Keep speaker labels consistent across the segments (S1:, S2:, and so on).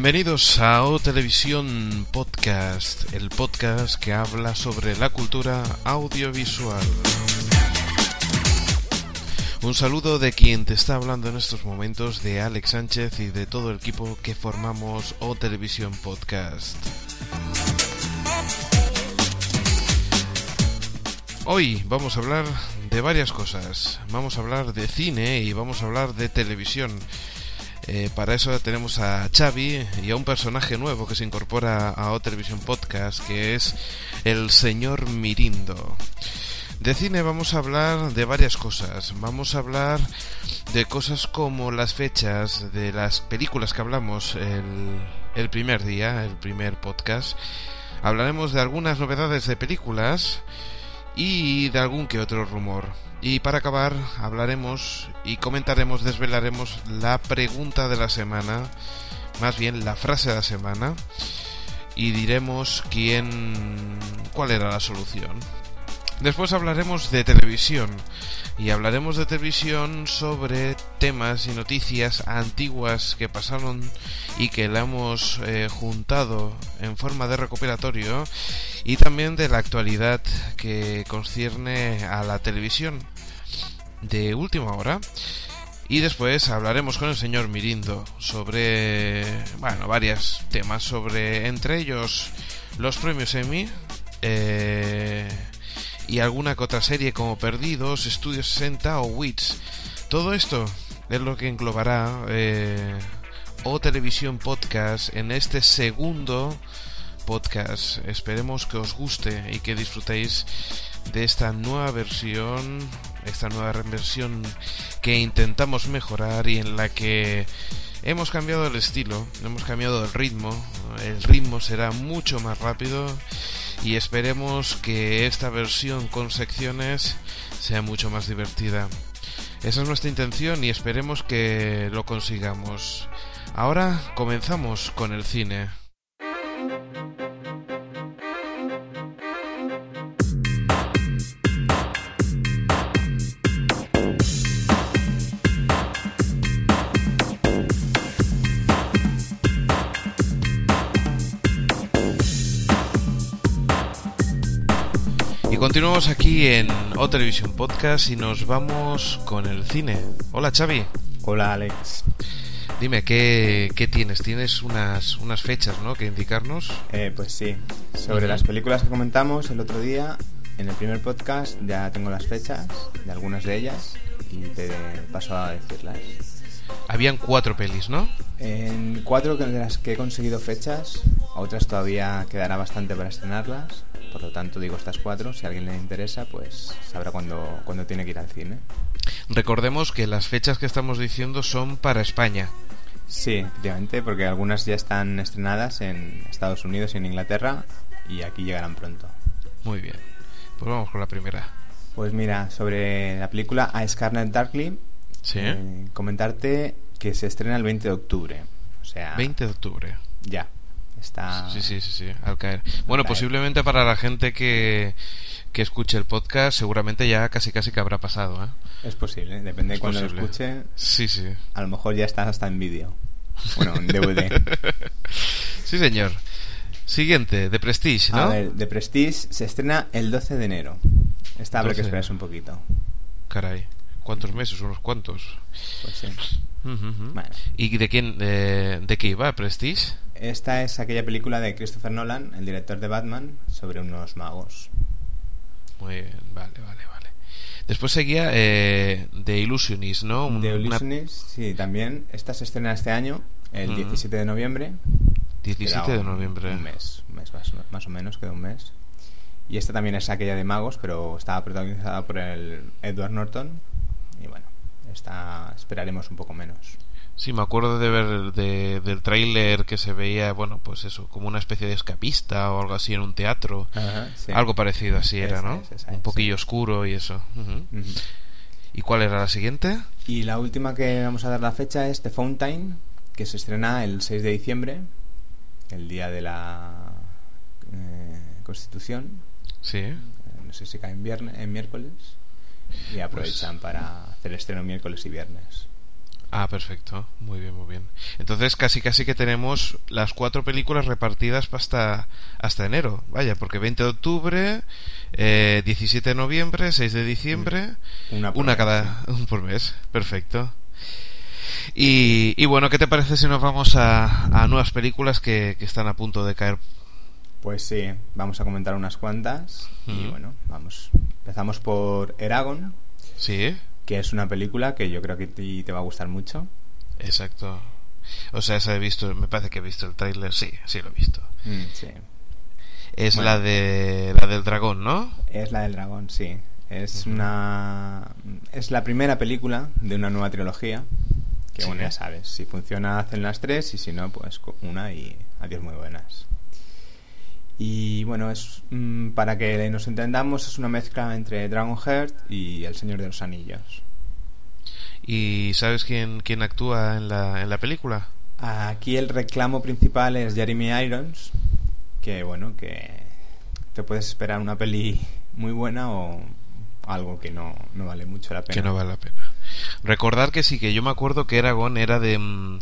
S1: Bienvenidos a O Televisión Podcast, el podcast que habla sobre la cultura audiovisual. Un saludo de quien te está hablando en estos momentos, de Alex Sánchez y de todo el equipo que formamos O Televisión Podcast. Hoy vamos a hablar de varias cosas. Vamos a hablar de cine y vamos a hablar de televisión. Eh, para eso tenemos a Xavi y a un personaje nuevo que se incorpora a O Televisión Podcast, que es el señor Mirindo. De cine vamos a hablar de varias cosas. Vamos a hablar de cosas como las fechas de las películas que hablamos el primer día, el primer podcast. Hablaremos de algunas novedades de películas y de algún que otro rumor. Y para acabar hablaremos y comentaremos, desvelaremos la pregunta de la semana, más bien la frase de la semana, y diremos quién, cuál era la solución. Después hablaremos de televisión y hablaremos de televisión sobre temas y noticias antiguas que pasaron y que la hemos eh, juntado en forma de recopilatorio y también de la actualidad que concierne a la televisión de última hora. Y después hablaremos con el señor Mirindo sobre, bueno, varios temas sobre, entre ellos, los premios Emmy, eh, y alguna otra serie como Perdidos, Estudio 60 o Wits. Todo esto es lo que englobará eh, o Televisión Podcast en este segundo podcast. Esperemos que os guste y que disfrutéis de esta nueva versión, esta nueva versión que intentamos mejorar y en la que hemos cambiado el estilo, hemos cambiado el ritmo, el ritmo será mucho más rápido y esperemos que esta versión con secciones sea mucho más divertida. Esa es nuestra intención y esperemos que lo consigamos. Ahora comenzamos con el cine. Continuamos aquí en O Televisión Podcast y nos vamos con el cine. Hola Xavi.
S2: Hola Alex.
S1: Dime, ¿qué, qué tienes? ¿Tienes unas, unas fechas ¿no? que indicarnos?
S2: Eh, pues sí, sobre las películas que comentamos el otro día, en el primer podcast ya tengo las fechas de algunas de ellas y te paso a decirlas.
S1: Habían cuatro pelis, ¿no?
S2: En cuatro de las que he conseguido fechas, a otras todavía quedará bastante para estrenarlas, por lo tanto digo estas cuatro, si a alguien le interesa pues sabrá cuándo, cuándo tiene que ir al cine.
S1: Recordemos que las fechas que estamos diciendo son para España.
S2: Sí, efectivamente, porque algunas ya están estrenadas en Estados Unidos y en Inglaterra y aquí llegarán pronto.
S1: Muy bien. Pues vamos con la primera.
S2: Pues mira, sobre la película A Scarlet Darkly,
S1: Sí.
S2: eh, comentarte que se estrena el 20 de octubre. O sea,
S1: 20 de octubre.
S2: ya. Está.
S1: Sí, sí, sí, sí, al caer. Bueno,
S2: caer.
S1: posiblemente para la gente que, que escuche el podcast, seguramente ya casi casi que habrá pasado, ¿eh?
S2: Es posible, depende de cuando
S1: posible.
S2: lo escuche.
S1: Sí, sí.
S2: A lo mejor ya está hasta en vídeo. Bueno, en DVD.
S1: sí, señor. Siguiente, de Prestige, ¿no?
S2: A ver, The Prestige se estrena el 12 de enero. Esta habrá
S1: 12
S2: que esperarse un poquito.
S1: Caray. ¿Cuántos meses? ¿Unos cuantos?
S2: Pues sí.
S1: ¿Y de quién, de, de qué iba Prestige?
S2: Esta es aquella película de Christopher Nolan, el director de Batman, sobre unos magos.
S1: Muy bien, vale, vale, vale. Después seguía eh, The Illusionist, ¿no? Un-
S2: The
S1: una-
S2: Illusionist, sí, también. Esta se estrena este año, el
S1: Ujú.
S2: 17 de noviembre.
S1: 17
S2: Queda
S1: de noviembre.
S2: Un mes, un mes más, más o menos, queda un mes. Y esta también es aquella de magos, pero estaba protagonizada por el Edward Norton. Y bueno, esta esperaremos un poco menos.
S1: Sí, me acuerdo de ver de- del tráiler que se veía, bueno, pues eso, como una especie de escapista o algo así en un teatro.
S2: Ajá, sí.
S1: Algo parecido así era, ¿no?
S2: es,
S1: un poquillo
S2: sí.
S1: oscuro y eso. ¿Y cuál era la siguiente?
S2: Y la última que vamos a dar la fecha es The Fountain, que se estrena el 6 de diciembre, el día de la eh, Constitución.
S1: Sí.
S2: Eh, No sé si cae en, viernes, en miércoles. Y aprovechan
S1: Pues
S2: para hacer estreno miércoles y viernes.
S1: Ah, perfecto. Muy bien, muy bien. Entonces casi casi que tenemos las cuatro películas repartidas hasta, hasta enero. Vaya, porque 20 de octubre, eh, 17 de noviembre, 6 de diciembre,
S2: Una por
S1: una
S2: mes,
S1: cada un por mes. Perfecto. Y, y bueno, ¿qué te parece si nos vamos a, a nuevas películas que, que están a punto de caer?
S2: Pues sí, vamos a comentar unas cuantas. Y bueno, vamos. Empezamos por Eragon,
S1: Sí,
S2: que es una película que yo creo que ti te va a gustar mucho.
S1: exacto. O sea, esa he visto, me parece que he visto el tráiler. Sí, sí lo he visto.
S2: Mm, sí.
S1: Es
S2: Bueno.
S1: la de la del dragón, ¿no?
S2: Es la del dragón, sí. Es una. Es la primera película de una nueva trilogía. Que
S1: Sí.
S2: bueno, ya sabes. Si funciona, hacen las tres. Y si no, pues una y adiós, muy buenas. Y bueno, es mm, para que nos entendamos, es una mezcla entre Dragonheart y El Señor de los Anillos.
S1: ¿Y sabes quién, quién actúa en la, en la película?
S2: Aquí el reclamo principal es Jeremy Irons, que bueno, que te puedes esperar una peli muy buena o algo que no, no vale mucho la pena.
S1: Que no vale la pena. Recordar que sí, que yo me acuerdo que Eragon era de, mm,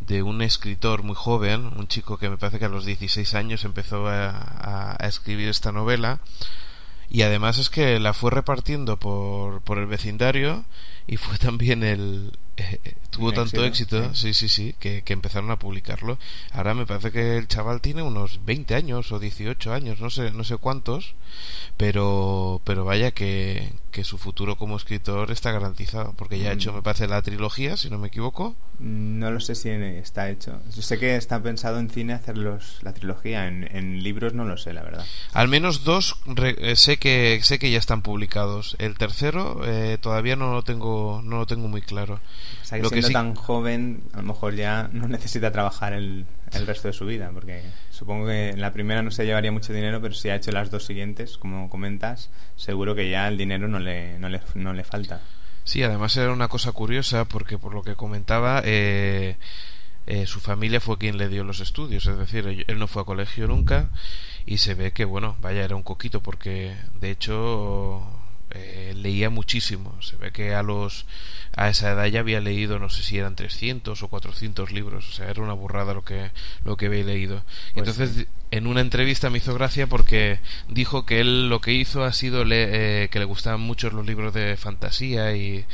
S1: de un escritor muy joven, un chico que me parece que a los 16 años empezó a, a- a escribir esta novela. Y además es que la fue repartiendo por, por el vecindario y fue también el... eh, eh, tuvo
S2: Un
S1: tanto
S2: éxito,
S1: éxito, sí, sí, sí, que, que empezaron a publicarlo. Ahora me parece que el chaval tiene unos 20 años o 18 años, no sé, no sé cuántos, pero, pero vaya que, que su futuro como escritor está garantizado, porque ya ha
S2: Mm.
S1: hecho, me parece, la trilogía, si no me equivoco.
S2: No lo sé si está hecho. Yo sé que está pensado en cine hacer los, la trilogía, en, en libros no lo sé, la verdad.
S1: Al menos dos re- eh, sé que sé que ya están publicados. El tercero eh, todavía no lo tengo no lo tengo muy claro.
S2: O sea, que
S1: Lo que
S2: siendo
S1: sí-
S2: tan joven, a lo mejor ya no necesita trabajar el, el resto de su vida, porque supongo que en la primera no se llevaría mucho dinero, pero si ha hecho las dos siguientes, como comentas, seguro que ya el dinero no le, no le, no le falta.
S1: Sí, además era una cosa curiosa porque por lo que comentaba eh, eh, su familia fue quien le dio los estudios, es decir, él no fue a colegio nunca y se ve que bueno, vaya era un coquito porque de hecho eh, leía muchísimo, se ve que a los a esa edad ya había leído no sé si eran 300 o 400 libros, o sea, era una burrada lo que lo que había leído.
S2: Pues
S1: Entonces
S2: sí.
S1: en una entrevista me hizo gracia porque dijo que él lo que hizo ha sido le- eh, que le gustaban mucho los libros de fantasía y,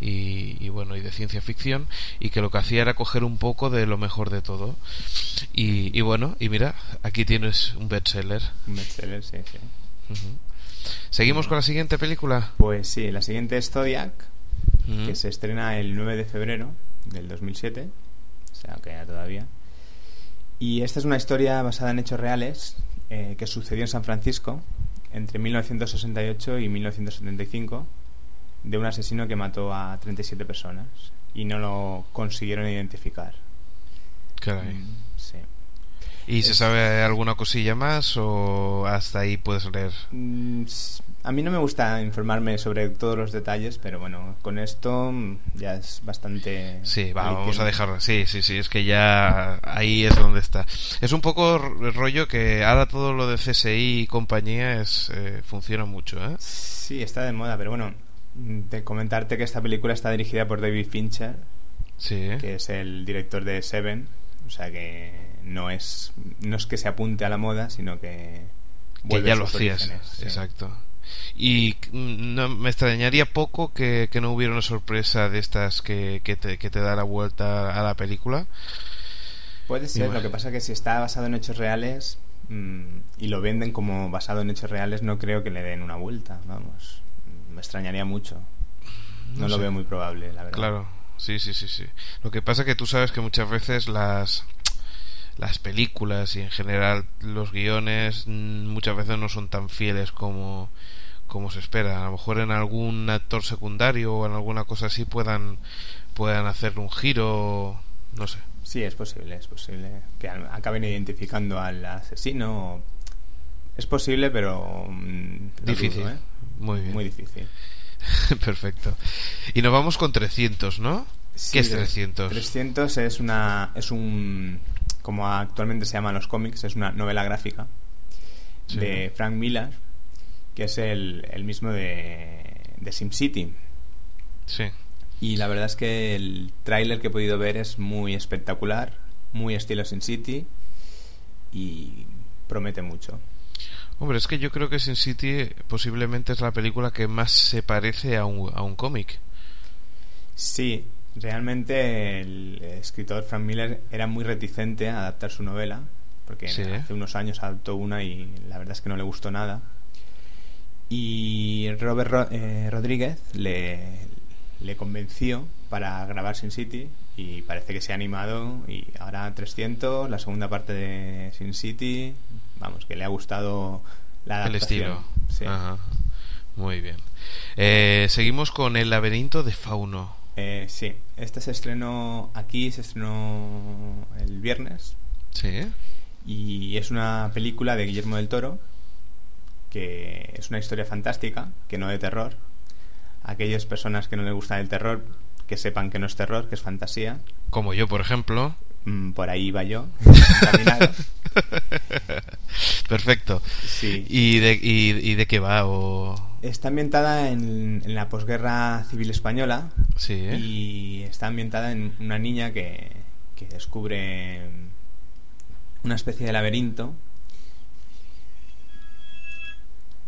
S1: y, y, bueno y de ciencia ficción y que lo que hacía era coger un poco de lo mejor de todo y, y bueno y mira aquí tienes un bestseller
S2: Un bestseller, sí, sí.
S1: Seguimos con la siguiente película
S2: Pues sí, la siguiente es Zodiac,
S1: Ujú.
S2: que se estrena el 9 de febrero del 2007, o sea, que ya todavía. Y esta es una historia basada en hechos reales eh, que sucedió en San Francisco entre 1968 y 1975 de un asesino que mató a 37 personas y no lo consiguieron identificar.
S1: Caray. ¿Y se sabe alguna cosilla más o hasta ahí puedes leer?
S2: Mm, A mí no me gusta informarme sobre todos los detalles, pero bueno, con esto mm, ya es bastante...
S1: Sí, va, vamos a dejarla. Sí, sí, sí, es que ya ahí es donde está. Es un poco rollo que ahora todo lo de CSI y compañía es eh, funciona mucho, ¿eh?
S2: Sí, está de moda, pero bueno, mm, de comentarte que esta película está dirigida por David Fincher,
S1: Sí.
S2: que es el director de Seven, o sea que no es no es que se apunte a la moda, sino que
S1: ya lo hacías.
S2: sí.
S1: Exacto. Y mm, no, me extrañaría poco que, que no hubiera una sorpresa de estas que, que, te, que te da la vuelta a la película.
S2: Puede ser,
S1: bueno.
S2: lo que pasa es que si está basado en hechos reales mm, y lo venden como basado en hechos reales, no creo que le den una vuelta, vamos. Me extrañaría mucho. No,
S1: No
S2: lo
S1: sé.
S2: veo muy probable, la verdad.
S1: Claro, sí, sí, sí, sí. Lo que pasa que tú sabes que muchas veces las las películas y en general los guiones mm, muchas veces no son tan fieles como como se espera. A lo mejor en algún actor secundario o en alguna cosa así puedan puedan hacer un giro, no sé.
S2: Sí, es posible, es posible que acaben identificando al asesino. Es posible, pero mm,
S1: Difícil.
S2: dudo, ¿eh?
S1: Muy bien.
S2: Muy difícil.
S1: Perfecto. Y nos vamos con 300, ¿no?
S2: Sí,
S1: ¿Qué es
S2: de-
S1: 300?
S2: 300 es una es un como actualmente se llaman los cómics, es una novela gráfica
S1: Sí.
S2: de Frank Miller, que es el, el mismo de, de SimCity.
S1: Sí.
S2: Y la verdad es que el tráiler que he podido ver es muy espectacular, muy estilo Sin City y promete mucho.
S1: Hombre, es que yo creo que Sin City posiblemente es la película que más se parece a un, a un cómic.
S2: Sí, realmente el escritor Frank Miller era muy reticente a adaptar su novela, porque hace unos años adaptó una y la verdad es que no le gustó nada. Y Robert eh, Rodríguez le, le convenció para grabar Sin City y parece que se ha animado y ahora 300, la segunda parte de Sin City, vamos, que le ha gustado la
S1: adaptación. El estilo. Muy bien. Eh, seguimos con El laberinto de Fauno.
S2: Eh, sí, este se estrenó aquí, se estrenó el viernes.
S1: Sí.
S2: Y es una película de Guillermo del Toro, que es una historia fantástica, que no de terror. Aquellas personas que no les gusta el terror, que sepan que no es terror, que es fantasía.
S1: Como yo, por ejemplo.
S2: Mm, por ahí iba yo.
S1: Perfecto.
S2: Sí.
S1: ¿Y de, y, de qué va? O...
S2: Está ambientada en, la posguerra civil española.
S1: Sí.
S2: Y está ambientada en una niña que, que descubre una especie de laberinto.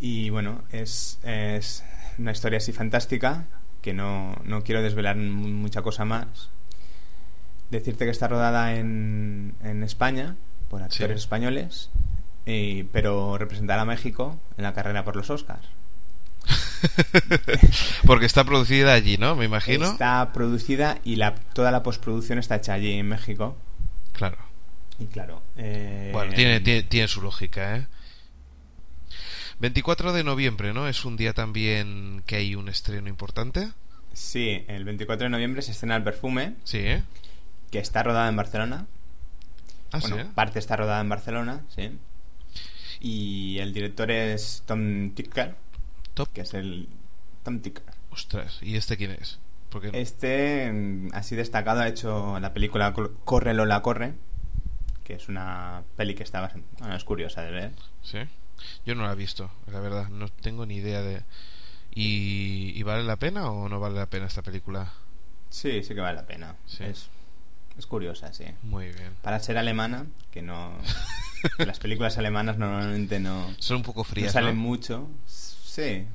S2: Y bueno, es, es una historia así fantástica que no, no quiero desvelar mucha cosa más. Decirte que está rodada en, en España por actores españoles, y, pero representar a México en la carrera por los Oscars.
S1: Porque está producida allí, ¿no? Me imagino.
S2: Está producida y la, toda la postproducción está hecha allí en México.
S1: Claro.
S2: Y claro. Eh,
S1: bueno, tiene, tiene, tiene, su lógica, ¿eh? 24 de noviembre, ¿no? Es un día también que hay un estreno importante.
S2: Sí, el 24 de noviembre se estrena El Perfume.
S1: Sí, ¿eh?
S2: Que está rodada en Barcelona.
S1: Ah, bueno,
S2: parte está rodada en Barcelona, sí. Y el director es Tom Ticker.
S1: Top.
S2: Que es el. Tom Ticker.
S1: Ostras, ¿y este quién es?
S2: Porque... Este, mm, así destacado, ha hecho la película Corre Lola Corre. Que es una peli que está bueno, es curiosa de ver.
S1: Sí. Yo no la he visto, la verdad. No tengo ni idea de. ¿Y, ¿Y, vale la pena o no vale la pena esta película?
S2: Sí, sí que vale la pena. Es, es curiosa, sí.
S1: Muy bien.
S2: Para ser alemana, que no. las películas alemanas normalmente no.
S1: Son un poco frías.
S2: No salen mucho. Sí.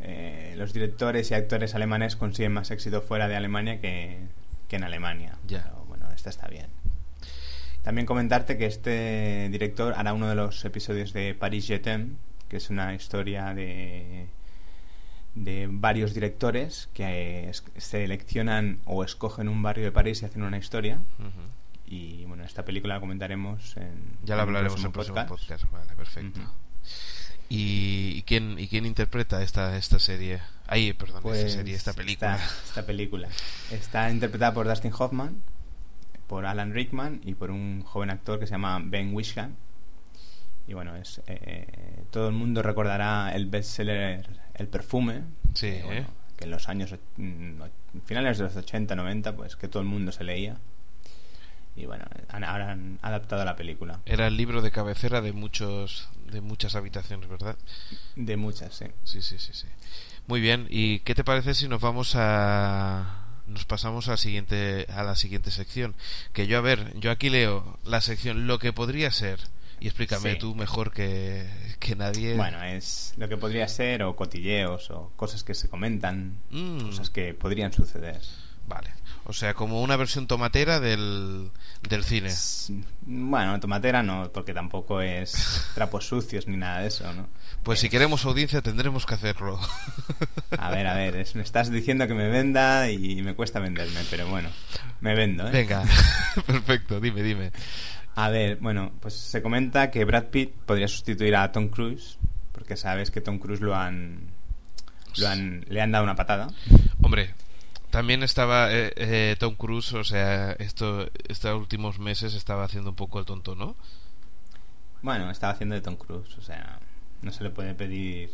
S2: Eh, los directores y actores alemanes consiguen más éxito fuera de Alemania que, que en Alemania.
S1: Ya.
S2: Pero bueno, esta está bien. También comentarte que este director hará uno de los episodios de Paris Jetem, que es una historia de, de varios directores que seleccionan o escogen un barrio de París y hacen una historia. Y bueno, esta película la comentaremos en.
S1: Ya la hablaremos en el próximo podcast. Vale, perfecto. ¿Y, quién, ¿Y quién interpreta esta, esta serie? Ahí, perdón, esta pues serie, esta película.
S2: Esta, esta película. Está interpretada por Dustin Hoffman, por Alan Rickman y por un joven actor que se llama Ben Wisham. Y bueno, es eh, todo el mundo recordará el bestseller El perfume.
S1: Sí,
S2: que, que en los años mm, finales de los 80, 90, pues que todo el mundo se leía. Y bueno, ahora han adaptado la película.
S1: Era el libro de cabecera de muchos de muchas habitaciones, ¿verdad?
S2: De muchas, sí.
S1: Sí, sí, sí, sí. Muy bien, ¿y qué te parece si nos vamos a nos pasamos a la siguiente a la siguiente sección que yo a ver yo aquí leo la sección lo que podría ser y explícame tú mejor que, que, nadie
S2: bueno es lo que podría ser o cotilleos o cosas que se comentan mm. cosas que podrían suceder
S1: vale o sea como una versión tomatera del del cine
S2: bueno tomatera no porque tampoco es trapos sucios ni nada de eso no
S1: pues si queremos audiencia tendremos que hacerlo.
S2: A ver, a ver, me estás diciendo que me venda y me cuesta venderme, pero bueno, me vendo, ¿eh?
S1: Venga, perfecto, dime, dime.
S2: A ver, bueno, pues se comenta que Brad Pitt podría sustituir a Tom Cruise, porque sabes que Tom Cruise lo han, lo han le han dado una patada.
S1: Hombre, también estaba eh, eh, Tom Cruise, o sea, esto, estos últimos meses estaba haciendo un poco el tonto, ¿no?
S2: Bueno, estaba haciendo de Tom Cruise, o sea, no se le puede pedir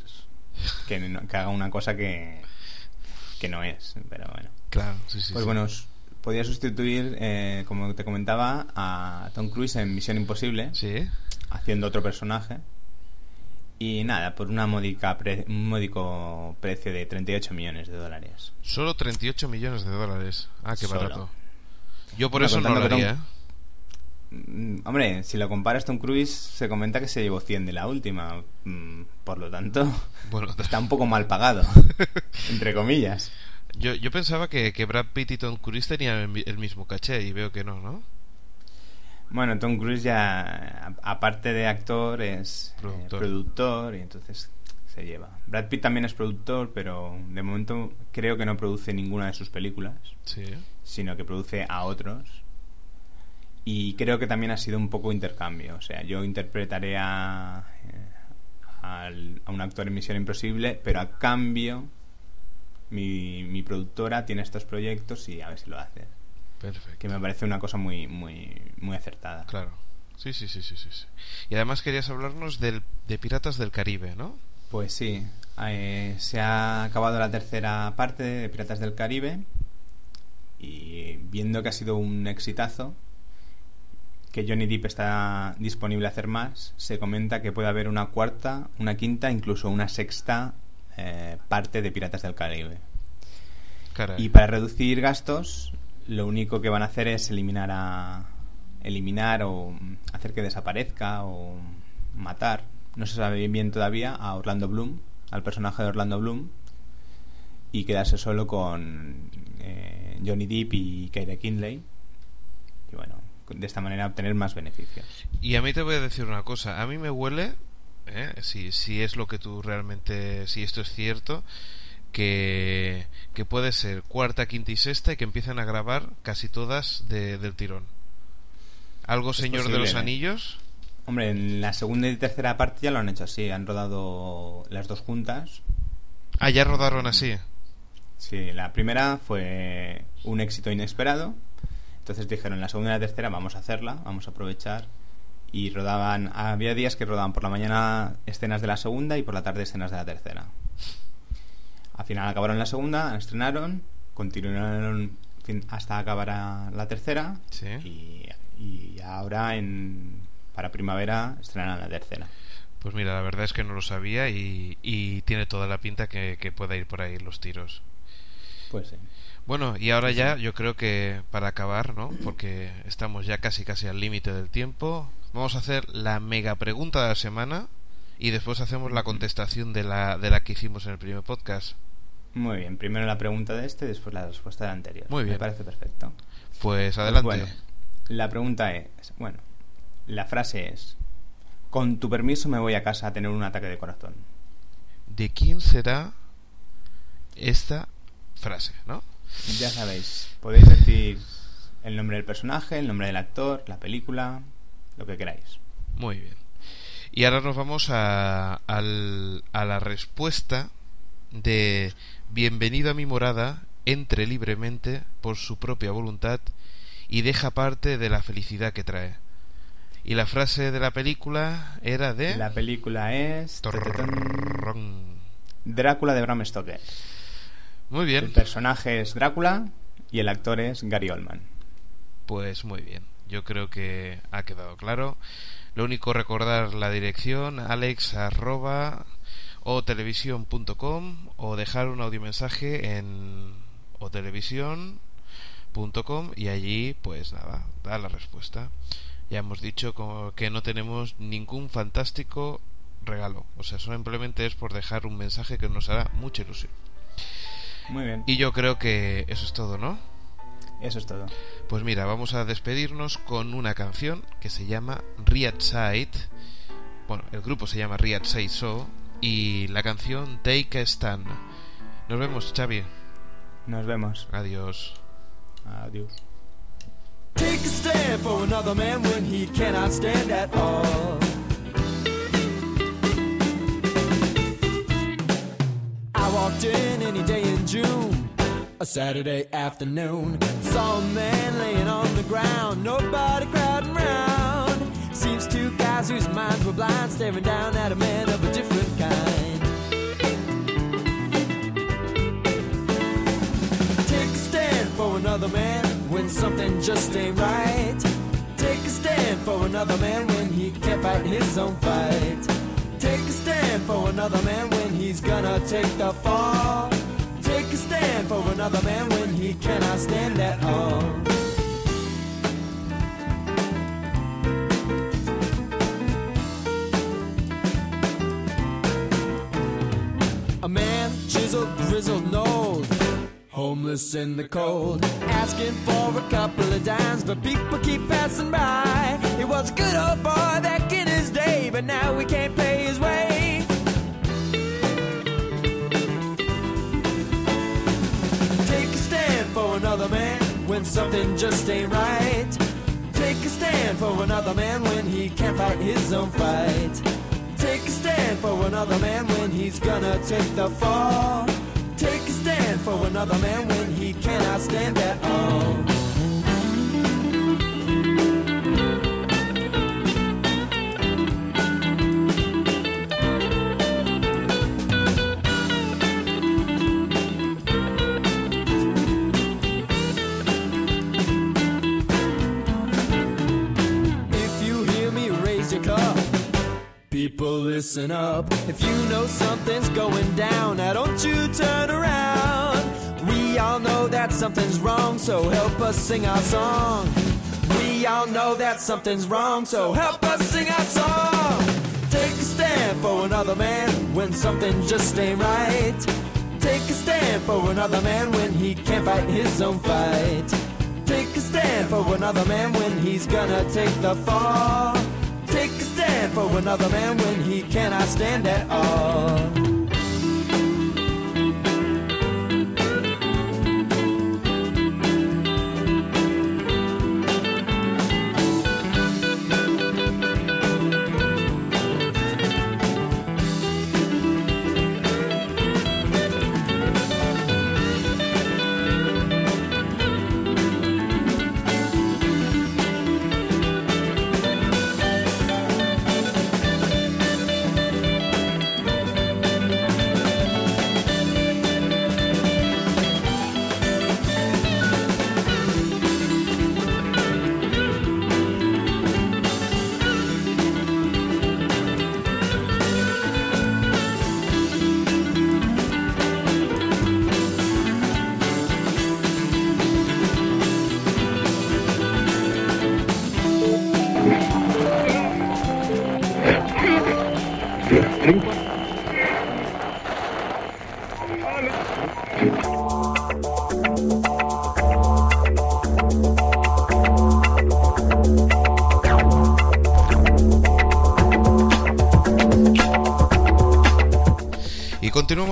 S2: que, haga una cosa que, que no es, pero bueno.
S1: Claro, sí, sí.
S2: Pues bueno, podría sustituir, eh, como te comentaba, a Tom Cruise en Misión Imposible.
S1: Sí.
S2: Haciendo otro personaje. Y nada, por una módica un módico precio de 38 millones de dólares.
S1: Solo 38 millones de dólares. Ah, qué barato. Yo por eso no lo haría, ¿eh?
S2: Mm, hombre, si lo comparas Tom Cruise, se comenta que se llevó 100 de la última. Mm, por lo tanto, bueno, está un poco mal pagado. entre comillas.
S1: Yo, yo pensaba que, que Brad Pitt y Tom Cruise tenían el mismo caché y veo que no, ¿no?
S2: Bueno, Tom Cruise ya, aparte de actor, es eh, productor. y entonces se lleva. Brad Pitt también es productor, pero de momento creo que no produce ninguna de sus películas, sino que produce a otros. Y creo que también ha sido un poco intercambio. O sea, yo interpretaré a, eh, a, un actor en Misión Imposible, pero a cambio mi, mi productora tiene estos proyectos y a ver si lo hace.
S1: Perfecto.
S2: Que me parece una cosa muy, muy, muy acertada.
S1: Claro. Sí, sí, sí, sí, sí. Y además querías hablarnos del, de Piratas del Caribe, ¿no?
S2: Pues sí. Eh, se ha acabado la tercera parte de Piratas del Caribe y viendo que ha sido un exitazo, que Johnny Depp está disponible a hacer más, se comenta que puede haber una cuarta, una quinta, incluso una sexta eh, parte de Piratas del Caribe. Y para reducir gastos, lo único que van a hacer es eliminar a eliminar o hacer que desaparezca o matar. No se sabe bien todavía a Orlando Bloom al personaje de Orlando Bloom y quedarse solo con eh, Johnny Depp y Keira Kinley. Y bueno de esta manera obtener más beneficios.
S1: Y a mí te voy a decir una cosa. A mí me huele ¿eh? si, si es lo que tú realmente si esto es cierto que, puede ser cuarta, quinta y sexta y que empiezan a grabar casi todas del tirón. ¿Algo Señor de los Anillos?
S2: Hombre, en la segunda y tercera parte ya lo han hecho así, han rodado las dos juntas.
S1: Ah, ya rodaron así.
S2: Sí, la primera fue un éxito inesperado. Entonces dijeron, la segunda y la tercera vamos a hacerla, vamos a aprovechar. Y rodaban, había días que rodaban por la mañana escenas de la segunda y por la tarde escenas de la tercera. Al final acabaron la segunda, estrenaron, continuaron hasta acabar la tercera y, ahora en, para primavera estrenan la tercera.
S1: Pues mira, la verdad es que no lo sabía y, tiene toda la pinta que, pueda ir por ahí los tiros.
S2: Pues sí.
S1: Bueno, y ahora ya yo creo que para acabar, ¿no? Porque estamos ya casi casi al límite del tiempo, vamos a hacer la mega pregunta de la semana y después hacemos la contestación de la, de la que hicimos en el primer podcast.
S2: Muy bien, primero la pregunta de este y después la respuesta de la anterior.
S1: Muy bien.
S2: Me parece perfecto.
S1: Pues adelante.
S2: Bueno, la pregunta es, bueno, la frase es, con tu permiso me voy a casa a tener un ataque de corazón.
S1: ¿De quién será esta frase, no?
S2: Ya sabéis, podéis decir el nombre del personaje, el nombre del actor, la película, lo que queráis.
S1: Muy bien. Y ahora nos vamos a, a la respuesta de Bienvenido a mi morada, entre libremente por su propia voluntad y deja parte de la felicidad que trae. Y la frase de la película era de...
S2: La película es... Drácula de Bram Stoker.
S1: Muy bien.
S2: El personaje es Drácula y el actor es Gary Oldman.
S1: Pues muy bien. Yo creo que ha quedado claro. Lo único recordar la dirección, alex arroba o televisión.com o dejar un audiomensaje en o televisión.com y allí pues nada, da la respuesta. Ya hemos dicho que no tenemos ningún fantástico regalo, o sea, simplemente es por dejar un mensaje que nos hará mucha ilusión.
S2: Muy bien.
S1: Y yo creo que eso es todo, ¿no?
S2: Eso es todo.
S1: Pues mira, vamos a despedirnos con una canción que se llama Riad Side. Bueno, el grupo se llama Riad Side So y la canción Take a Stand. Nos vemos, Xavi.
S2: Nos vemos.
S1: Adiós.
S2: Adiós.
S3: Take a stand for another man when he cannot stand at all. I walked in any day in June, a Saturday afternoon. Saw a man laying on the ground, nobody crowding around. Seems two guys whose minds were blind, staring down at a man of a different kind. Take a stand for another man when something just ain't right. Take a stand for another man when he can't fight his own fight. Take a stand for another man when he's gonna take the fall. Stand for another man when he cannot stand at all. A man, chiseled, grizzled nose, homeless in the cold, asking for a couple of dimes, but people keep passing by. He was a good old boy back in his day, but now we can't pay his way. Another man when something just ain't right. Take a stand for another man when he can't fight his own fight. Take a stand for another man when he's gonna take the fall. Take a stand for another man when he cannot stand at all. People, listen up. If you know something's going down, now don't you turn around. We all know that something's wrong, so help us sing our song. We all know that something's wrong, so help us sing our song. Take a stand for another man when something just ain't right. Take a stand for another man when he can't fight his own fight. Take a stand for another man when he's gonna take the fall. For another man when he cannot stand at all.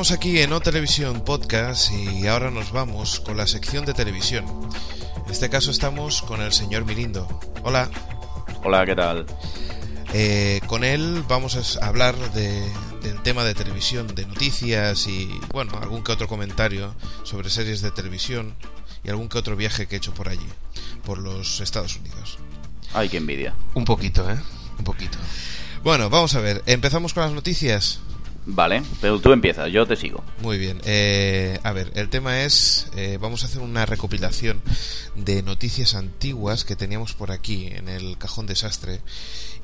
S1: Continuamos aquí en O Televisión Podcast y ahora nos vamos con la sección de televisión. En este caso estamos con el señor Mirindo. Hola.
S4: Hola, ¿qué tal?
S1: Eh, con él vamos a hablar de- del tema de televisión, de noticias y, bueno, algún que otro comentario sobre series de televisión y algún que otro viaje que he hecho por allí, por los Estados Unidos.
S4: Ay, qué envidia.
S1: Un poquito, ¿eh? Un poquito. Bueno, vamos a ver. ¿Empezamos con las noticias?
S4: Vale, pero tú empiezas, yo te sigo.
S1: Muy bien. eh, a ver, el tema es, eh, vamos a hacer una recopilación de noticias antiguas que teníamos por aquí en el cajón desastre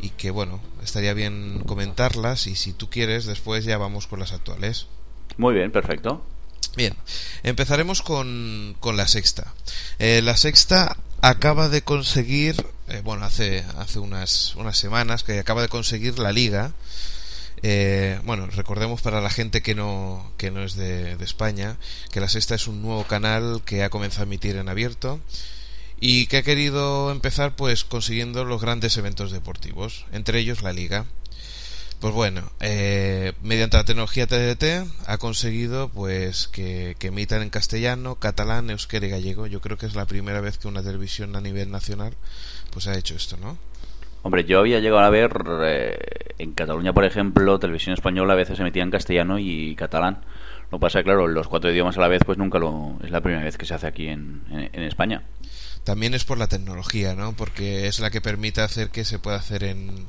S1: y que, bueno, estaría bien comentarlas y si tú quieres, después ya vamos con las actuales.
S4: Muy bien, perfecto.
S1: Bien, empezaremos con, con la sexta. Eh, la sexta acaba de conseguir, eh, bueno, hace, hace unas, unas semanas que acaba de conseguir la liga. Eh, bueno, recordemos para la gente que no, que no es de, España que la sexta es un nuevo canal que ha comenzado a emitir en abierto y que ha querido empezar pues consiguiendo los grandes eventos deportivos, entre ellos la liga. Pues bueno, eh, mediante la tecnología TDT ha conseguido pues que, que emitan en castellano, catalán, euskera y gallego. Yo creo que es la primera vez que una televisión a nivel nacional pues ha hecho esto, ¿no?
S4: Hombre, yo había llegado a ver eh, en Cataluña, por ejemplo, televisión española a veces emitía en castellano y catalán. Lo pasa, claro, los cuatro idiomas a la vez, pues nunca lo. Es la primera vez que se hace aquí en- en España.
S1: también es por la tecnología, ¿no? Porque es la que permite hacer que se pueda hacer en,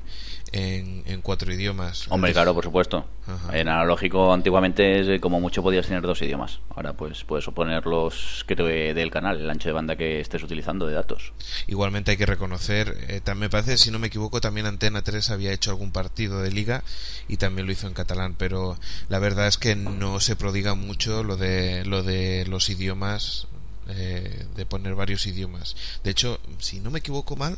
S1: en, en cuatro idiomas.
S4: Hombre, claro, por supuesto.
S1: Ajá.
S4: En analógico antiguamente eh, como mucho podías tener dos idiomas. Ahora pues puedes oponer los que te dé el canal, el ancho de banda que estés utilizando de datos.
S1: Igualmente hay que reconocer, eh, también me parece, si no me equivoco, también Antena 3 había hecho algún partido de liga y también lo hizo en catalán, pero la verdad es que no se prodiga mucho lo de lo de los idiomas eh, de poner varios idiomas. De hecho, si no me equivoco mal,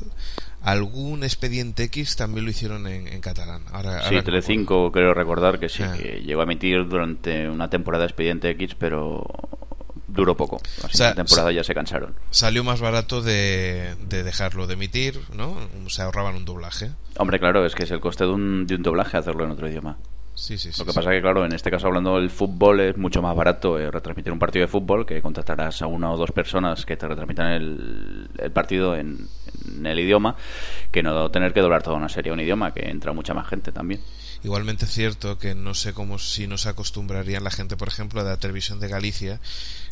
S1: algún expediente X también lo hicieron en, en catalán. Ahora, ahora
S4: Sí,
S1: me
S4: Telecinco creo recordar que sí,
S1: Ah.
S4: que llegó a emitir durante una temporada Expediente X, pero duró poco. La
S1: sea,
S4: temporada ya se cansaron.
S1: salió más barato de, de dejarlo de emitir, ¿no? Se ahorraban un doblaje.
S4: Hombre, claro, es que es el coste de un, de un doblaje hacerlo en otro idioma.
S1: Sí, sí, sí.
S4: Lo que pasa que, claro, en este caso hablando del fútbol es mucho más barato eh, retransmitir un partido de fútbol que contratarás a una o dos personas que te retransmitan el, el partido en, en el idioma que no tener que doblar toda una serie a un idioma que entra mucha más gente también.
S1: Igualmente es cierto que no sé cómo si nos acostumbrarían la gente, por ejemplo, de la televisión de Galicia,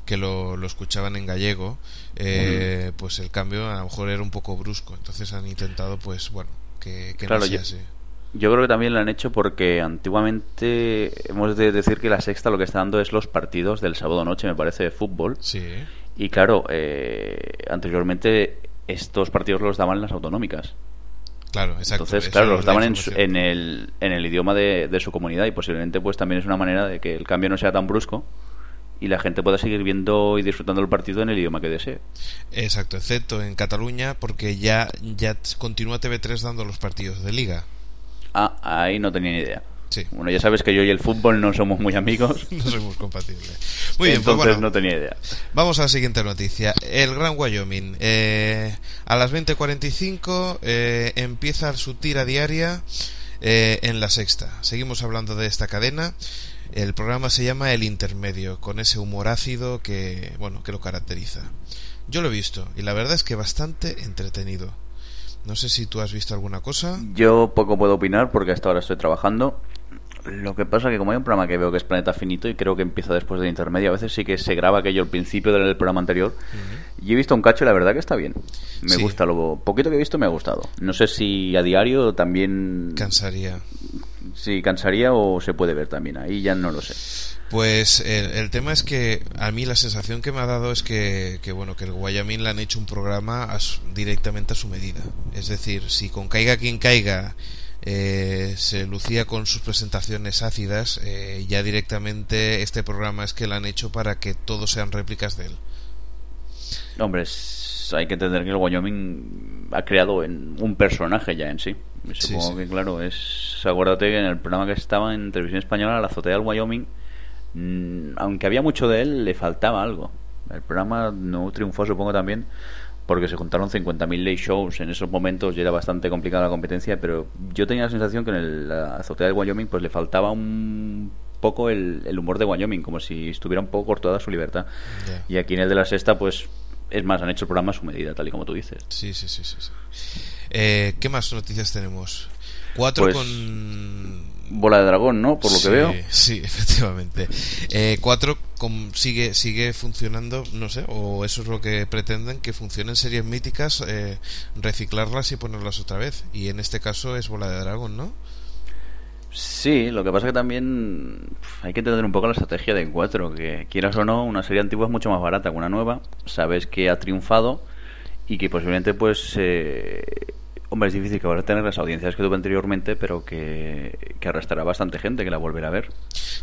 S1: que lo, lo escuchaban en gallego, eh, pues el cambio a lo mejor era un poco brusco. Entonces han intentado, pues bueno, que, que
S4: Claro,
S1: no sea
S4: yo-
S1: así.
S4: Yo creo que también lo han hecho porque antiguamente hemos de decir que la sexta lo que está dando es los partidos del sábado noche, me parece, de fútbol.
S1: Sí,
S4: Y claro, eh, anteriormente estos partidos los daban las autonómicas.
S1: claro, exacto.
S4: Entonces, claro, los daban en, su- en, el, en el idioma de, de su comunidad y posiblemente pues también es una manera de que el cambio no sea tan brusco y la gente pueda seguir viendo y disfrutando del partido en el idioma que desee.
S1: Exacto, excepto en Cataluña, porque ya, ya continúa TV3 dando los partidos de liga.
S4: Ah, ahí no tenía ni idea.
S1: Sí,
S4: Bueno, ya sabes que yo y el fútbol no somos muy amigos.
S1: no somos compatibles. Muy bien, pues
S4: entonces
S1: bueno,
S4: no tenía idea.
S1: Vamos a la siguiente noticia. El Gran Wyoming. Eh, a las 20.45 eh, empieza su tira diaria eh, en la sexta. Seguimos hablando de esta cadena. El programa se llama El Intermedio, con ese humor ácido que, bueno, que lo caracteriza. Yo lo he visto y la verdad es que bastante entretenido. No sé si tú has visto alguna cosa.
S4: Yo poco puedo opinar porque hasta ahora estoy trabajando. Lo que pasa que como hay un programa que veo que es Planeta Finito y creo que empieza después del intermedio, a veces sí que se graba aquello al principio del programa anterior. Y he visto un cacho y la verdad que está bien. Me
S1: Sí.
S4: gusta, lo poquito que he visto me ha gustado. No sé si a diario también
S1: Cansaría.
S4: si cansaría o se puede ver también. Ahí ya no lo sé.
S1: Pues el, el tema es que a mí la sensación que me ha dado es que, que, bueno que el Guayamin le han hecho un programa a su- directamente a su medida. Es decir, si con caiga quien caiga eh, se lucía con sus presentaciones ácidas, eh, ya directamente este programa es que lo han hecho para que todos sean réplicas de él.
S4: Hombre, es- hay que entender que el Wyoming ha creado en un personaje ya en sí. Y Supongo
S1: sí.
S4: que, claro, es. Acuérdate que en el programa que estaba en televisión española, la azotea del Wyoming, aunque había mucho de él, le faltaba algo. El programa no triunfó, supongo también, porque se juntaron 50.000 late shows en esos momentos y era bastante complicada la competencia. Pero yo tenía la sensación que en el- la azotea del Wyoming, pues le faltaba un poco el, el humor de Wyoming, como si estuviera un poco cortada su libertad. Y aquí en el de la sexta, pues es más, han hecho el programa a su medida, tal y como tú dices.
S1: Sí, sí, sí, sí. sí. Eh, ¿Qué más noticias tenemos? Cuatro
S4: Pues,
S1: con
S4: Bola de dragón, ¿no? Por lo
S1: Sí,
S4: que veo.
S1: Sí, efectivamente. Eh, cuatro com- sigue, sigue funcionando, no sé, o eso es lo que pretenden, que funcionen series míticas, eh, reciclarlas y ponerlas otra vez. Y en este caso es Bola de Dragón, ¿no?
S4: Sí, lo que pasa que también hay que entender un poco la estrategia de cuatro, que quieras o no, una serie antigua es mucho más barata que una nueva, sabes que ha triunfado y que posiblemente pues... eh, Hombre, es difícil que vuelva a tener las audiencias que tuvo anteriormente, pero que, que arrastrará bastante gente que la volverá a ver.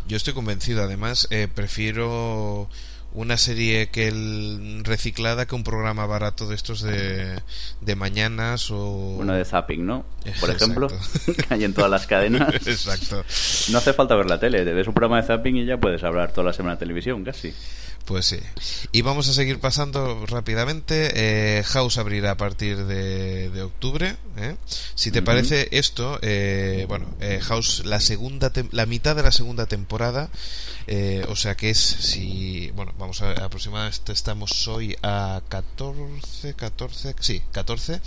S1: Yo estoy convencido, además, eh, prefiero una serie que el reciclada que un programa barato de estos de, de mañanas o...
S4: Una de zapping, ¿no? Por
S1: Exacto.
S4: ejemplo, que hay en todas las cadenas.
S1: Exacto.
S4: No hace falta ver la tele, te ves un programa de zapping y ya puedes hablar toda la semana de televisión, casi.
S1: Pues sí. Y vamos a seguir pasando rápidamente. Eh, House abrirá a partir de, de octubre. ¿eh? Si te parece esto, eh, bueno, eh, House la segunda, la mitad de la segunda temporada. eh, o sea que es si, bueno, vamos a aproximadamente estamos hoy a 14, 14, sí, 14.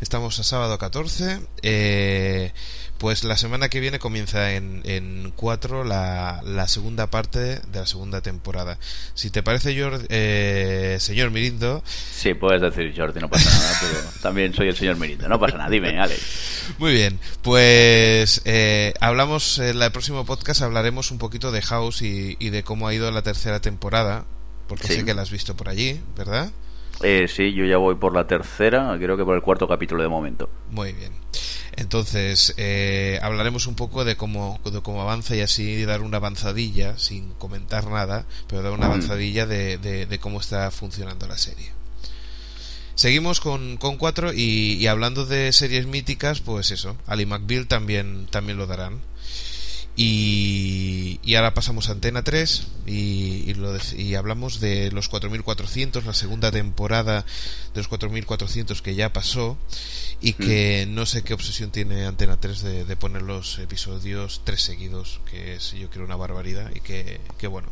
S1: Estamos a sábado 14. Eh, pues la semana que viene comienza en, en 4 la, la segunda parte de la segunda temporada. Si te parece, Jordi, eh, señor Mirindo.
S4: Sí, puedes decir Jordi, no pasa nada, pero también soy el señor Mirindo, no pasa nada, dime, Alex.
S1: Muy bien, pues eh, hablamos en el próximo podcast, hablaremos un poquito de House y, y de cómo ha ido la tercera temporada, porque
S4: Sí.
S1: sé que la has visto por allí, ¿verdad?
S4: Eh, sí, yo ya voy por la tercera, creo que por el cuarto capítulo de momento.
S1: Muy bien. Entonces, eh, hablaremos un poco de cómo, de cómo avanza y así dar una avanzadilla, sin comentar nada, pero dar una avanzadilla de, de- de cómo está funcionando la serie. Seguimos con, con cuatro y, y hablando de series míticas, pues eso, Ali McBeal también, también lo darán. Y, y ahora pasamos a Antena 3 y, y, lo dec- y hablamos de los 4400, la segunda temporada de los 4400 que ya pasó y que no sé qué obsesión tiene Antena 3 de, de poner los episodios tres seguidos, que es yo creo una barbaridad y que, que bueno,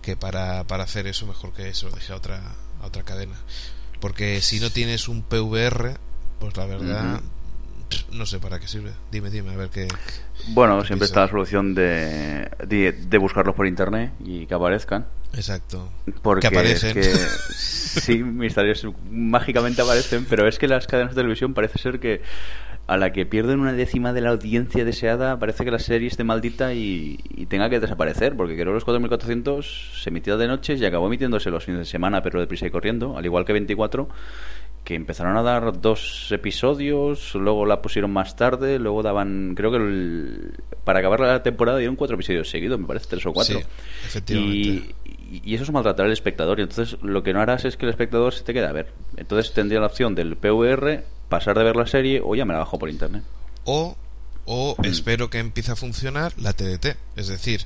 S1: que para, para hacer eso mejor que se lo deje a otra, a otra cadena. Porque si no tienes un PVR, pues la verdad, no sé para qué sirve. Dime, dime, a ver qué...
S4: Bueno,
S1: ¿Qué
S4: siempre está la solución de, de, de buscarlos por internet y que aparezcan.
S1: Exacto.
S4: Porque
S1: que aparecen.
S4: es que sí, misterios mágicamente aparecen, pero es que las cadenas de televisión parece ser que a la que pierden una décima de la audiencia deseada, parece que la serie esté maldita y, y tenga que desaparecer, porque creo que los 4400 se emitía de noche y acabó emitiéndose los fines de semana, pero deprisa y corriendo, al igual que 24 que empezaron a dar dos episodios, luego la pusieron más tarde, luego daban, creo que el- para acabar la temporada dieron cuatro episodios seguidos, me parece, tres o cuatro.
S1: Sí, efectivamente.
S4: Y, eso es maltratar al espectador. Y entonces lo que no harás es que el espectador se te quede a ver. Entonces tendría la opción del PVR, pasar de ver la serie o ya me la bajo por internet.
S1: o, o espero que empiece a funcionar la TDT. Es decir,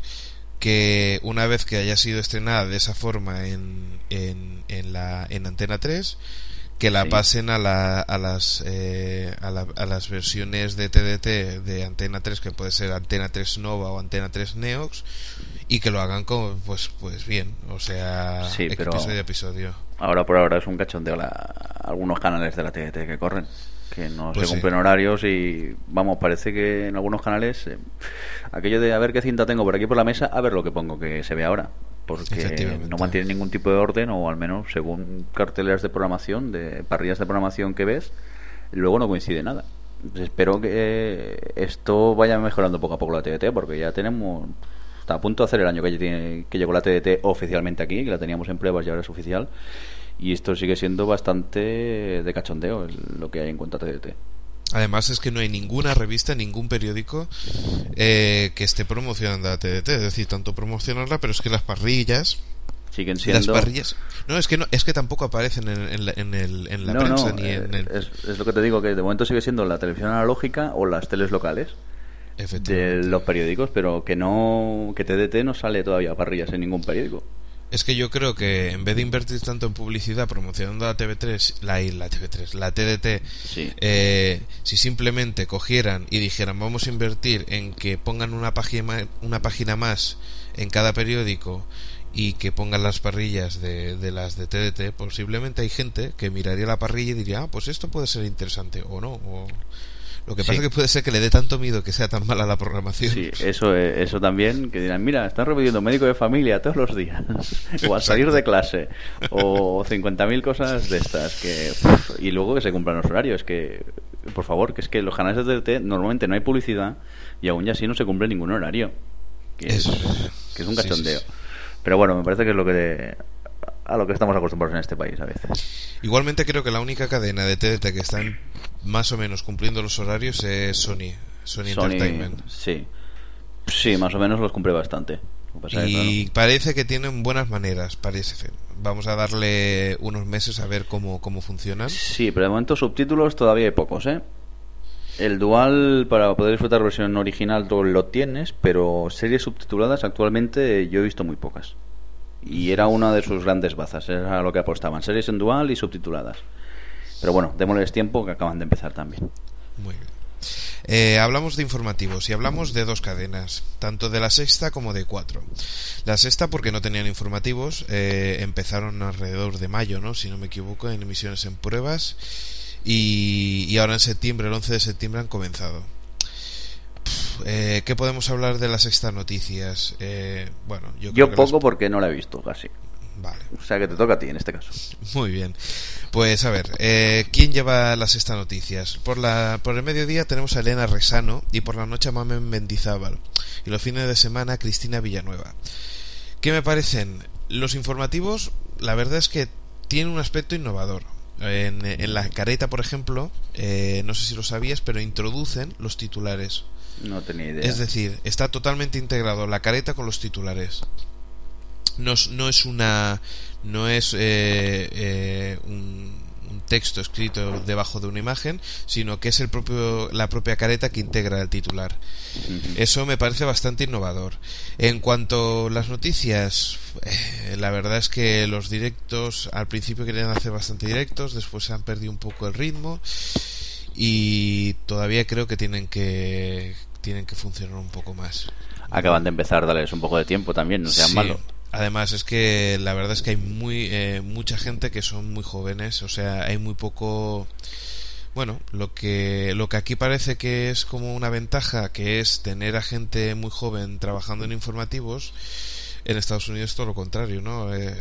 S1: que una vez que haya sido estrenada de esa forma en, en, en, la, en Antena 3, que la
S4: Sí.
S1: pasen a, la, a, las, eh, a, la- a las versiones de TDT de Antena 3, que puede ser Antena 3 Nova o Antena 3 Neox, y que lo hagan como, pues, pues bien, o sea,
S4: Sí,
S1: episodio a episodio.
S4: Ahora por ahora es un cachondeo la, algunos canales de la TDT que corren. Que no
S1: Pues
S4: se
S1: sí.
S4: cumplen horarios y vamos, parece que en algunos canales eh, aquello de a ver qué cinta tengo por aquí por la mesa, a ver lo que pongo que se ve ahora. Porque no mantiene ningún tipo de orden o al menos según carteleras de programación, de parrillas de programación que ves, luego no coincide nada. Entonces, espero que esto vaya mejorando poco a poco la TDT porque ya tenemos está a punto de hacer el año que, tiene- que llegó la TDT oficialmente aquí, que la teníamos en pruebas y ahora es oficial. Y esto sigue siendo bastante de cachondeo lo que hay en cuanto a TDT.
S1: Además es que no hay ninguna revista, ningún periódico eh, que esté promocionando la TDT, es decir, tanto promocionarla, pero es que las parrillas,
S4: Siguen
S1: las
S4: siendo...
S1: parrillas, no es que no, es que tampoco aparecen en, en la, en el- en la
S4: No,
S1: prensa
S4: no,
S1: ni en
S4: eh,
S1: el,
S4: es, es lo que te digo, que de momento sigue siendo la televisión analógica o las teles locales de los periódicos, pero que no que TDT no sale todavía a parrillas en ningún periódico.
S1: Es que yo creo que en vez de invertir tanto en publicidad promocionando la TV3, la, la TV3, la TDT,
S4: Sí.
S1: eh, si simplemente cogieran y dijeran vamos a invertir en que pongan una página, una página más en cada periódico y que pongan las parrillas de, de las de TDT, posiblemente hay gente que miraría la parrilla y diría, ah, pues esto puede ser interesante o no. O... Lo que pasa
S4: Sí.
S1: es que puede ser que le dé tanto miedo que sea tan mala la programación.
S4: Sí, eso, eh, eso también, que dirán, mira, están repitiendo médico de familia todos los días, o al salir de clase, o 50.000 cosas de estas, que y luego que se cumplan los horarios, que, por favor, que es que los canales de TDT normalmente no hay publicidad y aún ya así no se cumple ningún horario, que es, que es un
S1: sí,
S4: cachondeo.
S1: sí.
S4: Pero bueno, me parece que es lo que a lo que estamos acostumbrados en este país a veces.
S1: Igualmente creo que la única cadena de TDT que están más o menos cumpliendo los horarios es Sony, Sony, Entertainment.
S4: sí, sí, más o menos los cumple bastante.
S1: Y
S4: claro,
S1: parece que tienen buenas maneras, parece. Vamos a darle unos meses a ver cómo, cómo funcionan.
S4: Sí, pero de momento subtítulos todavía hay pocos, ¿eh? El dual para poder disfrutar versión original tú lo tienes, pero series subtituladas actualmente yo he visto muy pocas. Y era una de sus grandes bazas, era lo que apostaban, series en dual y subtituladas. Pero bueno, démosles tiempo que acaban de empezar también.
S1: Muy bien. Eh, hablamos de informativos y hablamos de dos cadenas, tanto de la sexta como de cuatro. La sexta porque no tenían informativos, eh, empezaron alrededor de mayo, ¿no? Si no me equivoco, en emisiones en pruebas y, y ahora en septiembre, el 11 de septiembre han comenzado. Pff, eh, ¿Qué podemos hablar de la sexta noticias? Eh, bueno, yo creo
S4: Yo
S1: que
S4: poco
S1: las-
S4: porque no la he visto casi.
S1: Vale.
S4: O sea que te toca a ti en este caso.
S1: Muy bien. Pues a ver, eh, ¿quién lleva las esta noticias? Por, la, por el mediodía tenemos a Elena Resano y por la noche a Mamen Mendizábal. Y los fines de semana a Cristina Villanueva. ¿Qué me parecen? Los informativos, la verdad es que tienen un aspecto innovador. En, en la careta, por ejemplo, eh, no sé si lo sabías, pero introducen los titulares.
S4: No tenía idea.
S1: Es decir, está totalmente integrado la careta con los titulares. No es, no es una. No es eh, eh, un, un texto escrito debajo de una imagen, sino que es el propio, la propia careta que integra el titular. Eso me parece bastante innovador. En cuanto a las noticias, eh, la verdad es que los directos al principio querían hacer bastante directos, después se han perdido un poco el ritmo y todavía creo que tienen que tienen que funcionar un poco más.
S4: Acaban de empezar, darles un poco de tiempo también, no sean
S1: Sí.
S4: malos.
S1: Además es que la verdad es que hay muy eh, mucha gente que son muy jóvenes, o sea, hay muy poco bueno, lo que lo que aquí parece que es como una ventaja, que es tener a gente muy joven trabajando en informativos, en Estados Unidos es todo lo contrario, ¿no? Eh,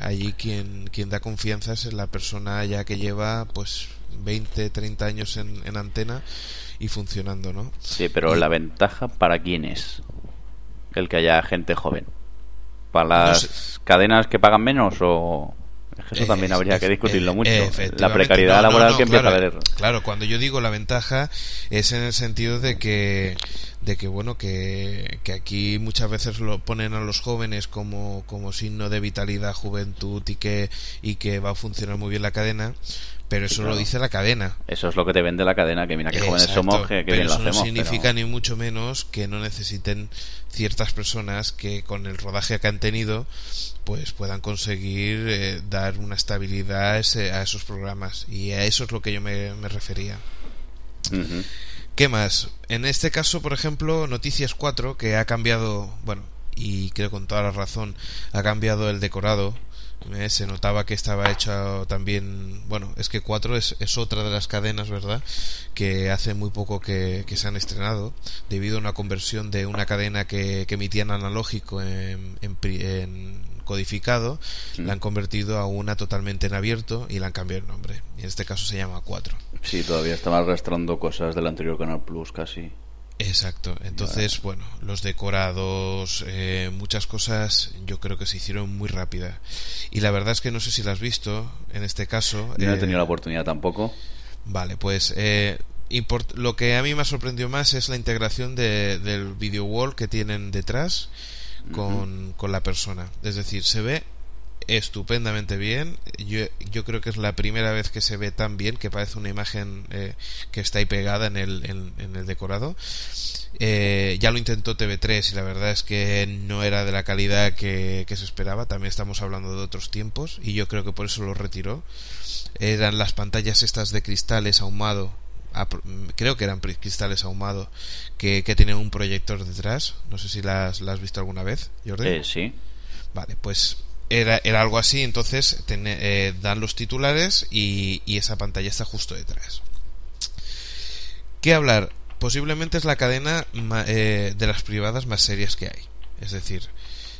S1: allí quien quien da confianza es la persona ya que lleva pues 20, 30 años en, en antena y funcionando, ¿no?
S4: Sí, pero
S1: Y-
S4: la ventaja para quién es el que haya gente joven. ¿Para
S1: No
S4: las
S1: sé.
S4: cadenas que pagan menos o...? Eso
S1: Eh,
S4: también habría que discutirlo
S1: eh,
S4: mucho. La precariedad
S1: No, no,
S4: laboral
S1: no,
S4: que empieza
S1: claro,
S4: a haber.
S1: Claro, cuando yo digo la ventaja es en el sentido de que de que bueno que, que aquí muchas veces lo ponen a los jóvenes como, como signo de vitalidad, juventud y que y que va a funcionar muy bien la cadena, pero eso
S4: claro.
S1: lo dice la cadena.
S4: Eso es lo que te vende la cadena, que mira qué jóvenes somos, que, que
S1: pero
S4: bien lo
S1: eso
S4: hacemos.
S1: no significa
S4: pero-
S1: ni mucho menos que no necesiten ciertas personas que con el rodaje que han tenido pues puedan conseguir eh, dar una estabilidad a, ese- a esos programas y a eso es lo que yo me, me refería. ¿Qué más? En este caso, por ejemplo, Noticias 4, que ha cambiado, bueno, y creo con toda la razón, ha cambiado el decorado. Eh, se notaba que estaba hecho también, bueno, es que 4 es, es otra de las cadenas, ¿verdad? Que hace muy poco que, que se han estrenado, debido a una conversión de una cadena que, que emitían analógico en, en en codificado, la han convertido a una totalmente en abierto y le han cambiado el nombre. Y en este caso se llama 4.
S4: Sí, todavía estaba arrastrando cosas del anterior Canal Plus casi.
S1: Exacto. Entonces, bueno, los decorados, eh, muchas cosas, yo creo que se hicieron muy rápida. Y la verdad es que no sé si la has visto en este caso.
S4: Yo no he
S1: eh,
S4: tenido la oportunidad tampoco.
S1: Vale, pues eh, import- lo que a mí me ha sorprendido más es la integración de- del video wall que tienen detrás con, con la persona. Es decir, se ve estupendamente bien. Yo, yo creo que es la primera vez que se ve tan bien que parece una imagen eh, que está ahí pegada en el, en, en el decorado. Eh, ya lo intentó TV3 y la verdad es que no era de la calidad que, que se esperaba. También estamos hablando de otros tiempos y yo creo que por eso lo retiró. Eran las pantallas estas de cristales ahumado. Creo que eran cristales ahumado que, que tienen un proyector detrás. No sé si las, las has visto alguna vez, Jordi.
S4: Eh, sí.
S1: Vale, pues era, era algo así, entonces tene- eh, dan los titulares y, esa pantalla está justo detrás. ¿Qué hablar? Posiblemente es la cadena eh, de las privadas más serias que hay. Es decir,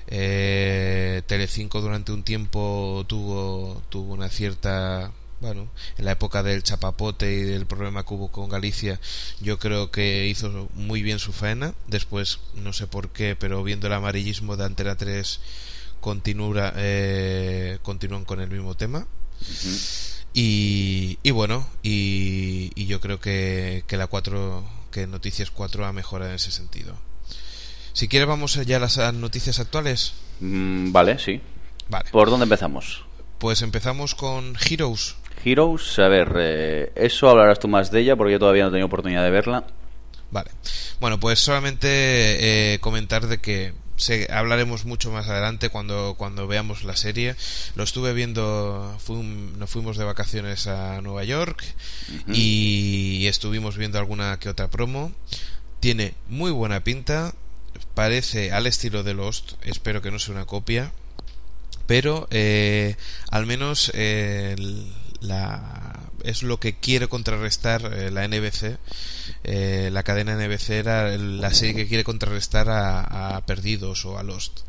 S1: eh, Telecinco durante un tiempo tuvo, tuvo una cierta... Bueno, en la época del chapapote y del problema que hubo con Galicia, yo creo que hizo muy bien su faena. Después, no sé por qué, pero viendo el amarillismo de Antena 3, continúa, eh, continúan con el mismo tema. Y, y bueno, y, y yo creo que, que la 4, que Noticias 4 ha mejorado en ese sentido. Si quieres vamos ya a las noticias actuales.
S4: Mm, vale, sí.
S1: Vale.
S4: ¿Por dónde empezamos?
S1: Pues empezamos con Heroes.
S4: Heroes, a ver, eh, eso hablarás tú más de ella porque yo todavía no he tenido oportunidad de verla.
S1: Vale. Bueno, pues solamente eh, comentar de que se, hablaremos mucho más adelante cuando, cuando veamos la serie. Lo estuve viendo, nos fuimos de vacaciones a Nueva York y estuvimos viendo alguna que otra promo. Tiene muy buena pinta, parece al estilo de Lost, espero que no sea una copia, pero eh, al menos eh, la, es lo que quiere contrarrestar eh, la NBC. Eh, la cadena NBC era la serie que quiere contrarrestar a, Perdidos o a Lost.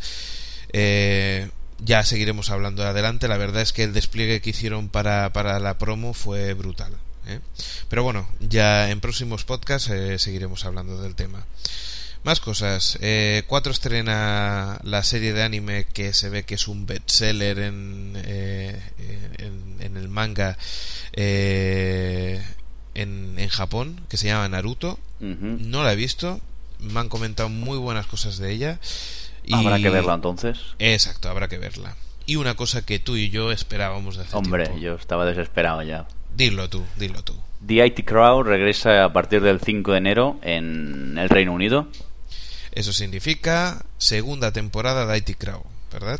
S1: Eh, ya seguiremos hablando adelante. La verdad es que el despliegue que hicieron para, para la promo fue brutal. ¿eh? Pero bueno, ya en próximos podcasts seguiremos hablando del tema. Más cosas. Eh, 4 estrena la serie de anime que se ve que es un bestseller en, eh, en, en el manga eh, en, en Japón, que se llama Naruto. No la he visto. Me han comentado muy buenas cosas de ella. Y...
S4: Habrá que verla entonces.
S1: Exacto, habrá que verla. Y una cosa que tú y yo esperábamos de hace
S4: Hombre,
S1: tiempo.
S4: yo estaba desesperado ya.
S1: Dilo tú, dilo tú.
S4: The IT Crowd regresa a partir del 5 de enero en el Reino Unido.
S1: Eso significa segunda temporada de IT Crow, ¿verdad?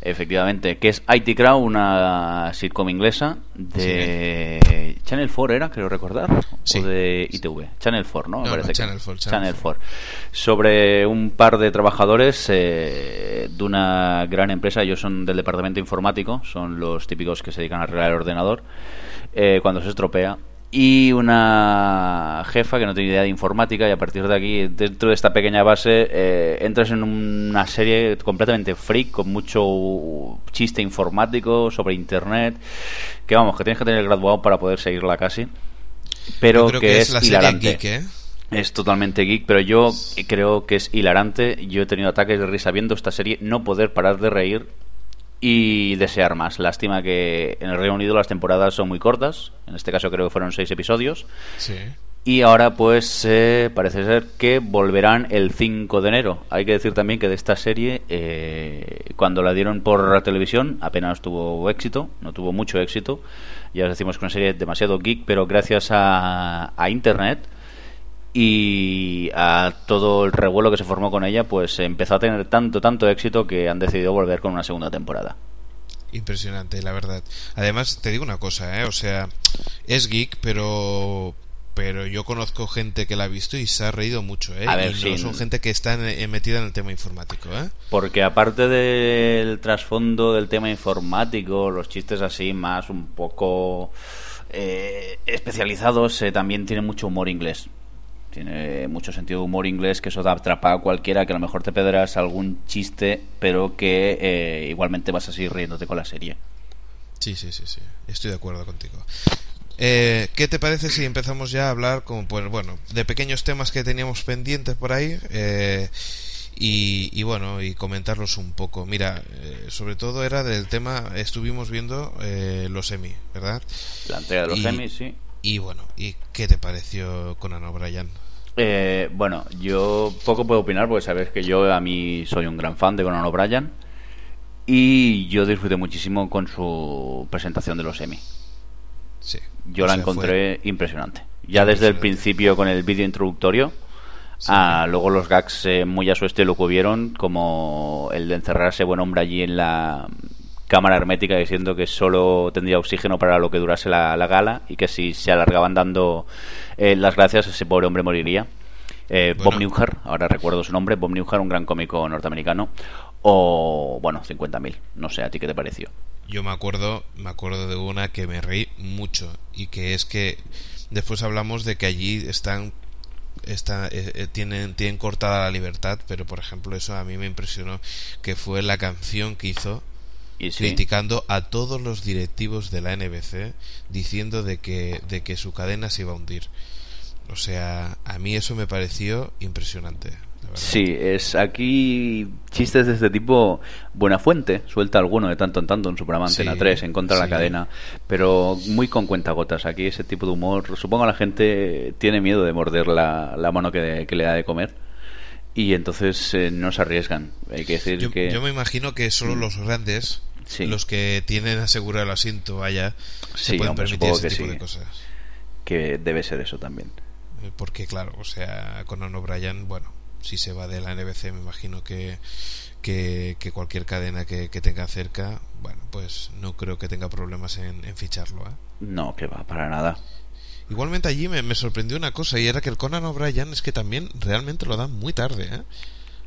S4: Efectivamente, que es IT Crowd, una sitcom inglesa de Channel 4 era, creo recordar,
S1: Sí.
S4: o de ITV. Channel 4, ¿no? Me
S1: No,
S4: parece
S1: no,
S4: que-
S1: Channel 4, Channel
S4: Channel 4. Sobre un par de trabajadores eh, de una gran empresa, ellos son del departamento informático, son los típicos que se dedican a arreglar el ordenador eh, cuando se estropea. Y una jefa que no tiene idea de informática y a partir de aquí, dentro de esta pequeña base, eh, entras en una serie completamente freak, con mucho chiste informático sobre Internet, que vamos, que tienes que tener graduado para poder seguirla casi. Pero
S1: creo
S4: que,
S1: que,
S4: es,
S1: la serie
S4: hilarante.
S1: geek, ¿eh?
S4: Es totalmente geek, pero yo creo que es hilarante. Yo he tenido ataques de risa viendo esta serie, no poder parar de reír y desear más. Lástima que en el Reino Unido las temporadas son muy cortas. En este caso creo que fueron seis episodios.
S1: Sí.
S4: Y ahora pues eh, parece ser que volverán el 5 de enero. Hay que decir también que de esta serie, eh, cuando la dieron por la televisión, apenas tuvo éxito, no tuvo mucho éxito. Ya os decimos que una serie demasiado geek, pero gracias a, a Internet y a todo el revuelo que se formó con ella, pues empezó a tener tanto, tanto éxito que han decidido volver con una segunda temporada.
S1: Impresionante, la verdad. Además, te digo una cosa, ¿eh? O sea, es geek, pero pero yo conozco gente que la ha visto y se ha reído mucho, ¿eh?
S4: A ver,
S1: y no
S4: sí.
S1: son gente que está eh, metida en el tema informático, ¿eh?
S4: Porque aparte del trasfondo del tema informático, los chistes así más un poco eh, especializados, eh, también tiene mucho humor inglés. Tiene mucho sentido de humor inglés que eso te atrapa a cualquiera, que a lo mejor te pedirás algún chiste, pero que eh, igualmente vas a seguir riéndote con la serie.
S1: Sí, sí, sí, sí. Estoy de acuerdo contigo. Eh, ¿Qué te parece si empezamos ya a hablar como, pues, bueno, de pequeños temas que teníamos pendientes por ahí eh, y, y, bueno, y comentarlos un poco? Mira, eh, sobre todo era del tema, estuvimos viendo eh, los Emmy, ¿verdad?
S4: La entrega de los
S1: Y-
S4: Emmys, sí.
S1: Y bueno, ¿y qué te pareció Conan O'Brien?
S4: Eh, bueno, yo poco puedo opinar porque sabes que yo a mí soy un gran fan de Conan O'Brien y yo disfruté muchísimo con su presentación de los Emmy.
S1: Sí.
S4: Yo la encontré impresionante. Ya desde el principio con el vídeo introductorio, a luego los gags eh, muy a su estilo que hubieron, como el de encerrarse buen hombre allí en la cámara hermética diciendo que solo tendría oxígeno para lo que durase la, la gala y que si se alargaban dando eh, las gracias ese pobre hombre moriría. Eh, Bob. Newhart, ahora recuerdo su nombre, Bob Newhart, un gran cómico norteamericano, o bueno, 50.000, no sé, ¿a ti qué te pareció?
S1: Yo me acuerdo, me acuerdo de una que me reí mucho y que es que después hablamos de que allí están está, eh, eh, tienen tienen cortada la libertad, pero por ejemplo eso a mí me impresionó que fue la canción que hizo
S4: Y sí,
S1: criticando a todos los directivos de la NBC diciendo de que de que su cadena se iba a hundir. O sea, a mí eso me pareció impresionante.
S4: Sí, es aquí chistes de este tipo. Buena fuente, suelta alguno de tanto en tanto en su programa Antena
S1: Sí,
S4: 3 en contra de
S1: sí.
S4: la cadena, pero muy con cuentagotas. Aquí ese tipo de humor, supongo la gente tiene miedo de morder la, la mano que, que le da de comer y entonces eh, no se arriesgan. Hay que decir
S1: Yo,
S4: que.
S1: yo me imagino que solo los grandes,
S4: Sí.
S1: los que tienen asegurado el asiento allá,
S4: Sí,
S1: se pueden
S4: hombre,
S1: permitir ese tipo
S4: sí.
S1: de cosas.
S4: que debe ser eso también.
S1: Eh, Porque claro, o sea, Conan O'Brien, bueno, si se va de la NBC, me imagino que, que, que cualquier cadena que, que tenga cerca, bueno, pues no creo que tenga problemas en, en ficharlo. ¿eh?
S4: No, que va, para nada.
S1: Igualmente allí me, me sorprendió una cosa y era que el Conan O'Brien es que también realmente lo dan muy tarde. ¿eh?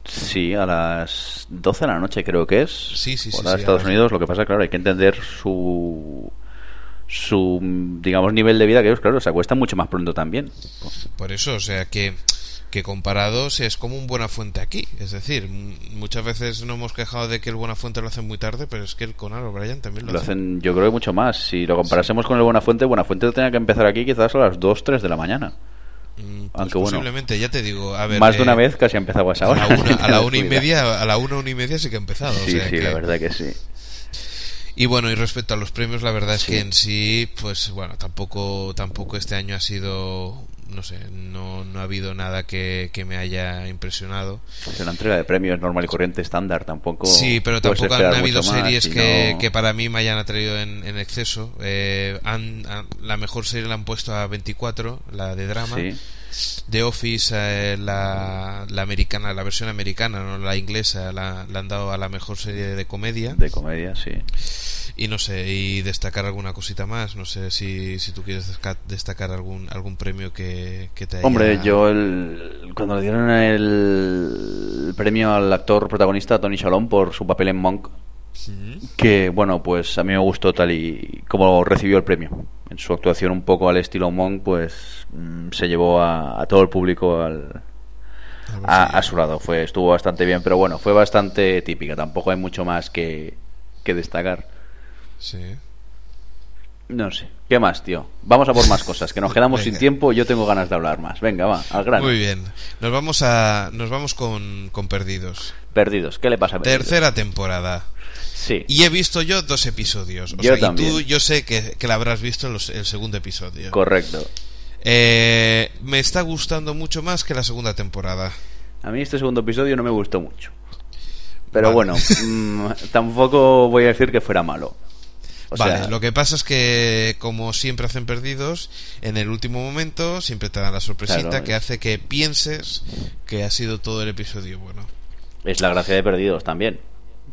S4: Sí, a las 12 de la noche creo que es.
S1: Sí, sí, sí, sí,
S4: Estados Unidos. Lo que pasa, claro, hay que entender su su digamos nivel de vida que ellos claro se acuestan mucho más pronto también
S1: Por eso, o sea que que comparados es como un Buenafuente aquí. Es decir, muchas veces nos hemos quejado de que el Buenafuente lo hacen muy tarde, pero es que el Conan O'Brien también lo,
S4: Lo
S1: hace.
S4: hacen, yo creo que mucho más. Si lo comparásemos con el Buenafuente, Buenafuente tenía que empezar aquí quizás a las 2, 3 de la mañana.
S1: Mm, pues
S4: Aunque bueno,
S1: posiblemente, ya te digo, a ver,
S4: más de
S1: eh,
S4: una vez casi ha empezado a esa hora.
S1: una, a la una y media, a la una, una y media sí que ha empezado. o
S4: Sí,
S1: sea
S4: sí,
S1: que-
S4: la verdad que sí.
S1: Y bueno, y respecto a los premios, la verdad es
S4: Sí.
S1: que en sí, pues bueno, tampoco, tampoco este año ha sido, no sé, no, no ha habido nada que, que me haya impresionado.
S4: Es una entrega de premios normal y corriente estándar, tampoco.
S1: Sí, pero tampoco han habido series
S4: y
S1: que, que para mí me hayan atraído en, en exceso. Eh, han, han- la mejor serie la han puesto a 24, la de drama.
S4: Sí.
S1: The Office, eh, la, la americana, la versión americana, no la inglesa, la, la han dado a la mejor serie de comedia.
S4: De comedia, sí.
S1: Y no sé, y destacar alguna cosita más. No sé si, si tú quieres destacar algún algún premio que, que te haya...
S4: Hombre, yo el, cuando le dieron el, premio al actor protagonista Tony Shalom por su papel en Monk, que bueno, pues a mí me gustó tal y como recibió el premio. En su actuación un poco al estilo Monk, pues mm, se llevó a, a todo el público al,
S1: A
S4: su lado. Fue, estuvo bastante bien, pero bueno, fue bastante típica. Tampoco hay mucho más que, que destacar.
S1: Sí.
S4: No sé. ¿Qué más, tío? Vamos a por más cosas, que nos quedamos sin tiempo. Yo tengo ganas de hablar más. Venga, va, al grano.
S1: Muy bien. Nos vamos a nos vamos con, con Perdidos.
S4: Perdidos. ¿Qué le pasa a Perdidos?
S1: Tercera temporada.
S4: Sí.
S1: Y he visto yo dos episodios. O
S4: Yo
S1: sea,
S4: también.
S1: Y tú, yo sé que, que la habrás visto en los- el segundo episodio.
S4: Correcto.
S1: Eh, me está gustando mucho más que la segunda temporada.
S4: A mí este segundo episodio no me gustó mucho. Pero
S1: Vale.
S4: bueno, mm, tampoco voy a decir que fuera malo. O
S1: vale,
S4: sea,
S1: lo que pasa es que como siempre hacen perdidos, en el último momento siempre te dan la sorpresita
S4: Claro.
S1: que hace que pienses que ha sido todo el episodio bueno.
S4: es la gracia de Perdidos también.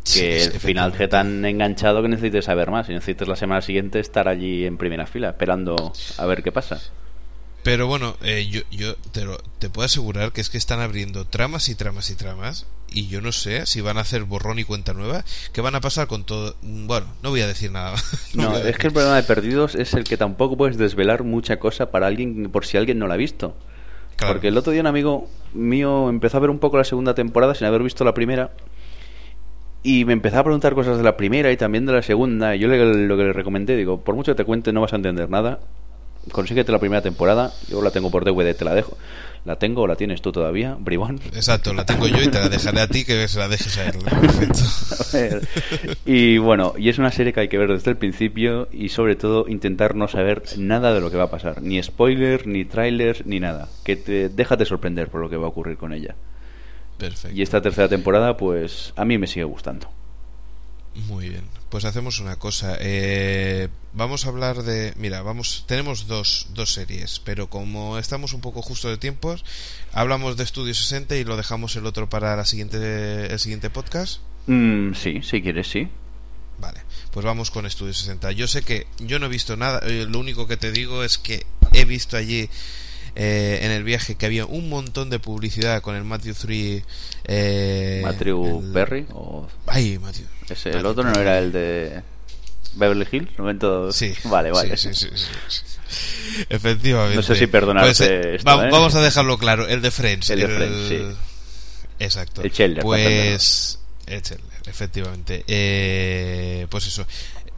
S4: Que
S1: sí,
S4: el final
S1: efectivamente.
S4: tan enganchado que necesites saber más. Y necesitas la semana siguiente estar allí en primera fila, esperando a ver qué pasa.
S1: Pero bueno, eh, yo, yo te, lo- te puedo asegurar que es que están abriendo tramas y tramas y tramas. Y yo no sé si van a hacer borrón y cuenta nueva. ¿Qué van a pasar con todo? Bueno, no voy a decir nada.
S4: No,
S1: a
S4: es
S1: decir.
S4: que el problema de Perdidos es el que tampoco puedes desvelar mucha cosa para alguien por si alguien no la ha visto.
S1: Claro.
S4: Porque el otro día un amigo mío empezó a ver un poco la segunda temporada sin haber visto la primera y me empezó a preguntar cosas de la primera y también de la segunda y yo le- lo que le recomendé, digo, por mucho que te cuente no vas a entender nada, consíguete la primera temporada, yo la tengo por DVD, te la dejo. ¿La tengo o la tienes tú todavía, bribón?
S1: Exacto, la tengo yo y te la dejaré a ti que se la dejes a él. Perfecto.
S4: A ver. y bueno, y es una serie que hay que ver desde el principio y sobre todo intentar no saber nada de lo que va a pasar, ni spoiler, ni tráiler, ni nada. Que te déjate sorprender por lo que va a ocurrir con ella.
S1: Perfecto.
S4: Y esta tercera temporada, pues a mí me sigue gustando.
S1: Muy bien. Pues hacemos una cosa. Eh, vamos a hablar de. Mira, vamos. Tenemos dos, dos series, pero como estamos un poco justo de tiempos, hablamos de Estudio 60 y lo dejamos el otro para la siguiente, el siguiente podcast.
S4: Mm, sí, si quieres, sí.
S1: Vale, pues vamos con Estudio 60. Yo sé que yo no he visto nada, eh, lo único que te digo es que he visto allí eh, en el viaje que había un montón de publicidad con el Matthew 3. Eh,
S4: Matthew
S1: el-
S4: Perry o
S1: Ay, Matthew.
S4: ese, el
S1: Matthew
S4: otro no
S1: Perry.
S4: era el de Beverly Hills, ¿no ven todos?
S1: Sí.
S4: Vale, vale.
S1: Sí, sí, sí. Efectivamente.
S4: No sé si perdonarte
S1: Pues, eh,
S4: esto,
S1: va-
S4: ¿eh?
S1: Vamos a dejarlo claro. El de Friends.
S4: El de Friends, sí.
S1: Exacto.
S4: El Chandler,
S1: Pues. El Chandler, efectivamente. Eh, pues eso.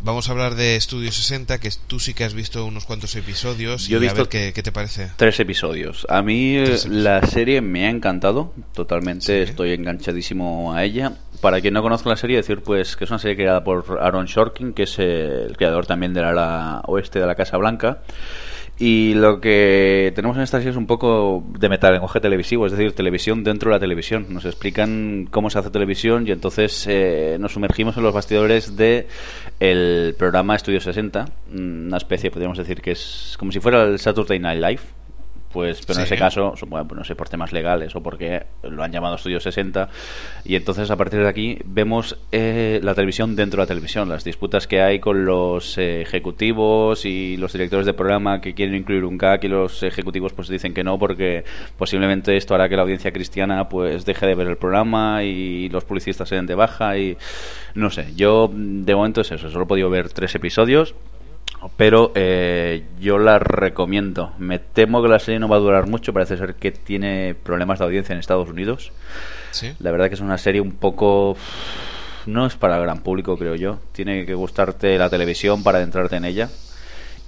S1: Vamos a hablar de Estudio 60, que tú sí que has visto unos cuantos episodios.
S4: Yo he
S1: a
S4: visto
S1: ver qué, qué te parece.
S4: Tres episodios. A mí eh,
S1: episodios.
S4: la serie me ha encantado, totalmente
S1: Sí.
S4: estoy enganchadísimo a ella. Para quien no conozca la serie, decir pues que es una serie creada por Aaron Shorkin, que es el creador también del ala oeste de la Casa Blanca. Y lo que tenemos en esta serie es un poco de metalenguaje televisivo, es decir, televisión dentro de la televisión. Nos explican cómo se hace televisión y entonces eh, nos sumergimos en los bastidores de el programa Estudio 60, mm, una especie, podríamos decir, que es como si fuera el Saturday Night Live, pues pero en ese caso supongo, no sé por temas legales o porque lo han llamado Estudio 60 y entonces a partir de aquí vemos eh, la televisión dentro de la televisión las disputas que hay con los eh, ejecutivos y los directores de programa que quieren incluir un gag y los ejecutivos pues dicen que no porque posiblemente esto hará que la audiencia cristiana pues deje de ver el programa y los publicistas se den de baja y no sé yo de momento es eso solo he podido ver tres episodios pero eh, yo la recomiendo. Me temo que la serie no va a durar mucho, parece ser que tiene problemas de audiencia en Estados Unidos.
S1: Sí.
S4: La verdad que es una serie un poco... No es para el gran público, creo yo. Tiene que gustarte la televisión para adentrarte en ella.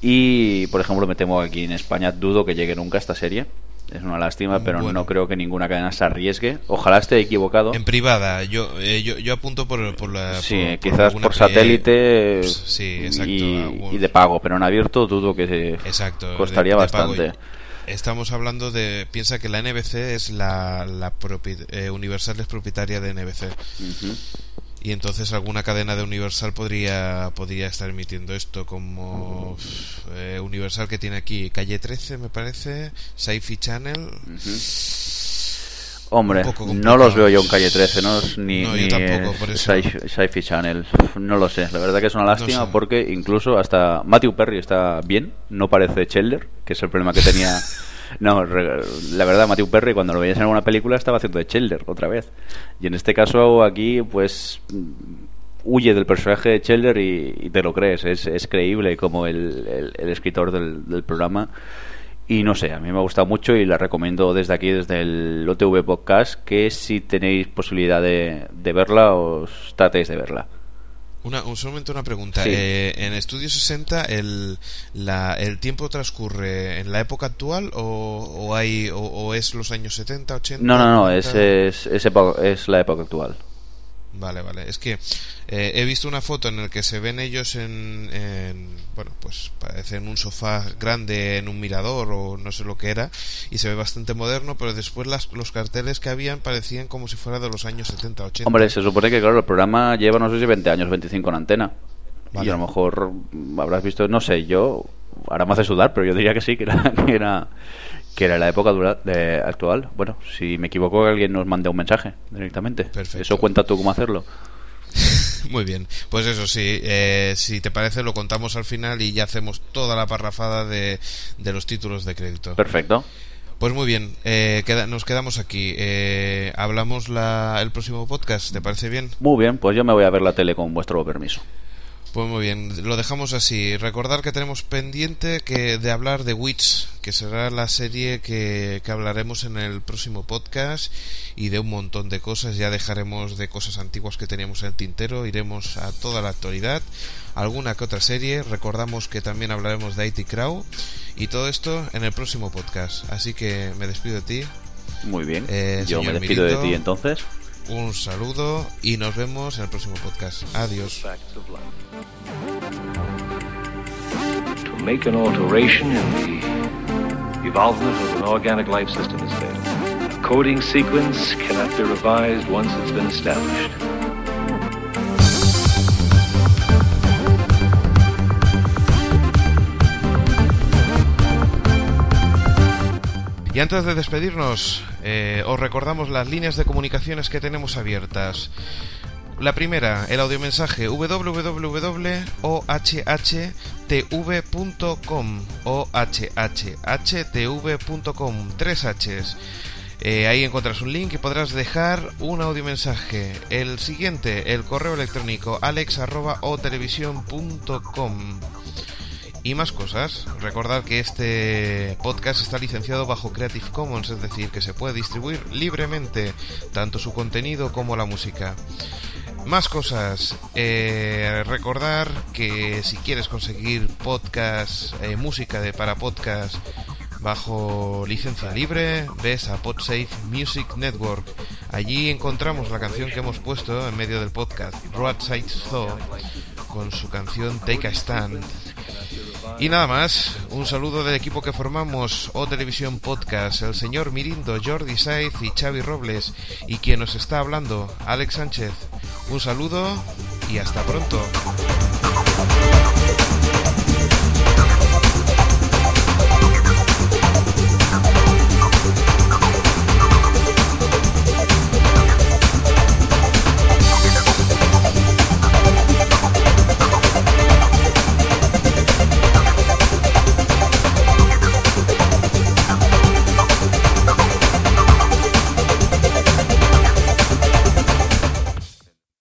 S4: Y, por ejemplo, me temo que aquí en España dudo que llegue nunca esta serie. Es una lástima, pero
S1: Bueno.
S4: no creo que ninguna cadena se arriesgue. Ojalá esté equivocado.
S1: En privada, yo, eh, yo, yo apunto por, por la.
S4: Sí,
S1: por-
S4: quizás por satélite
S1: Sí, exacto.
S4: y, de pago, pero en abierto dudo que se
S1: Exacto.
S4: costaría
S1: de- de pago.
S4: bastante.
S1: Estamos hablando de. Piensa que la NBC es la. la propi- eh, Universal es propietaria de NBC.
S4: Ujú.
S1: Y entonces alguna cadena de Universal podría, podría estar emitiendo esto, como eh, Universal que tiene aquí Calle 13, me parece, Sci-Fi Channel.
S4: Hombre,
S1: Un poco
S4: no los veo yo en calle 13, no ni,
S1: No,
S4: ni
S1: tampoco,
S4: Sci-Fi Channel. No lo sé, la verdad que es una lástima
S1: sé.
S4: porque incluso hasta Matthew Perry está bien, no parece Chandler, que es el problema que tenía. No, la verdad, Matthew Perry cuando lo veías en alguna película estaba haciendo de Chandler otra vez. Y en este caso aquí, pues mm, huye del personaje de Chandler y, te lo crees, es, es creíble como el, el- escritor del, del programa. Y no sé, a mí me ha gustado mucho y la recomiendo desde aquí, desde el OTV Podcast, que si tenéis posibilidad de, de verla, os tratéis de verla.
S1: Una, un, solamente una pregunta.
S4: Sí.
S1: Eh, ¿En Estudio 60 el, la, el tiempo transcurre en la época actual o, o hay o, o es los años 70, 80?
S4: No, no, no,
S1: 90?
S4: es, es, es la época actual.
S1: Vale, vale. Es que eh, he visto una foto en la que se ven ellos en, en, bueno, pues parece en un sofá grande, en un mirador o no sé lo que era, y se ve bastante moderno, pero después las, los carteles que habían parecían como si fuera de los años 70, 80.
S4: Hombre, se supone que, claro, el programa lleva, no sé si 20 años, 25 en antena.
S1: Vale.
S4: Y a lo mejor habrás visto, no sé, yo, ahora me hace sudar, pero yo diría que sí, que era, que era, que era la época dura- de- actual. Bueno, si me equivoco, que alguien nos mande un mensaje directamente.
S1: Perfecto.
S4: Eso cuenta tú cómo hacerlo.
S1: Muy bien, pues eso sí, eh, si te parece lo contamos al final y ya hacemos toda la parrafada de, de los títulos de crédito.
S4: Perfecto.
S1: Pues muy bien, eh, queda- nos quedamos aquí. Eh, hablamos la, el próximo podcast, ¿te parece bien?
S4: Muy bien, pues yo me voy a ver la tele con vuestro permiso.
S1: Pues muy bien, lo dejamos así. Recordar que tenemos pendiente que de hablar de Witch, que será la serie que, que hablaremos en el próximo podcast y de un montón de cosas. Ya dejaremos de cosas antiguas que teníamos en el tintero, iremos a toda la actualidad, alguna que otra serie. Recordamos que también hablaremos de IT Crow y todo esto en el próximo podcast. Así que me despido de ti.
S4: Muy bien.
S1: Eh,
S4: yo me despido de ti entonces.
S1: Un saludo y nos vemos en el próximo podcast. Adiós.
S5: To make an alteration in the evolvement of an organic life system is fatal. A coding sequence cannot be revised once it's been established.
S1: Y antes de despedirnos, eh, os recordamos las líneas de comunicaciones que tenemos abiertas. La primera, el audiomensaje www.ohhtv.com ohhtv.com tres H's. Eh, ahí encuentras un link y podrás dejar un audiomensaje. El siguiente, el correo electrónico alex.otelevisión.com y más cosas. Recordad que este podcast está licenciado bajo Creative Commons, es decir, que se puede distribuir libremente tanto su contenido como la música. Más cosas. Eh, recordar que si quieres conseguir podcast, eh, música de para podcast bajo licencia libre, ves a Podsafe Music Network. Allí encontramos la canción que hemos puesto en medio del podcast, Roadside Zoo, con su canción Take a Stand. Y nada más, un saludo del equipo que formamos O Televisión Podcast, el señor Mirindo, Jordi Saiz y Xavi Robles, y quien nos está hablando, Alex Sánchez. Un saludo y hasta pronto.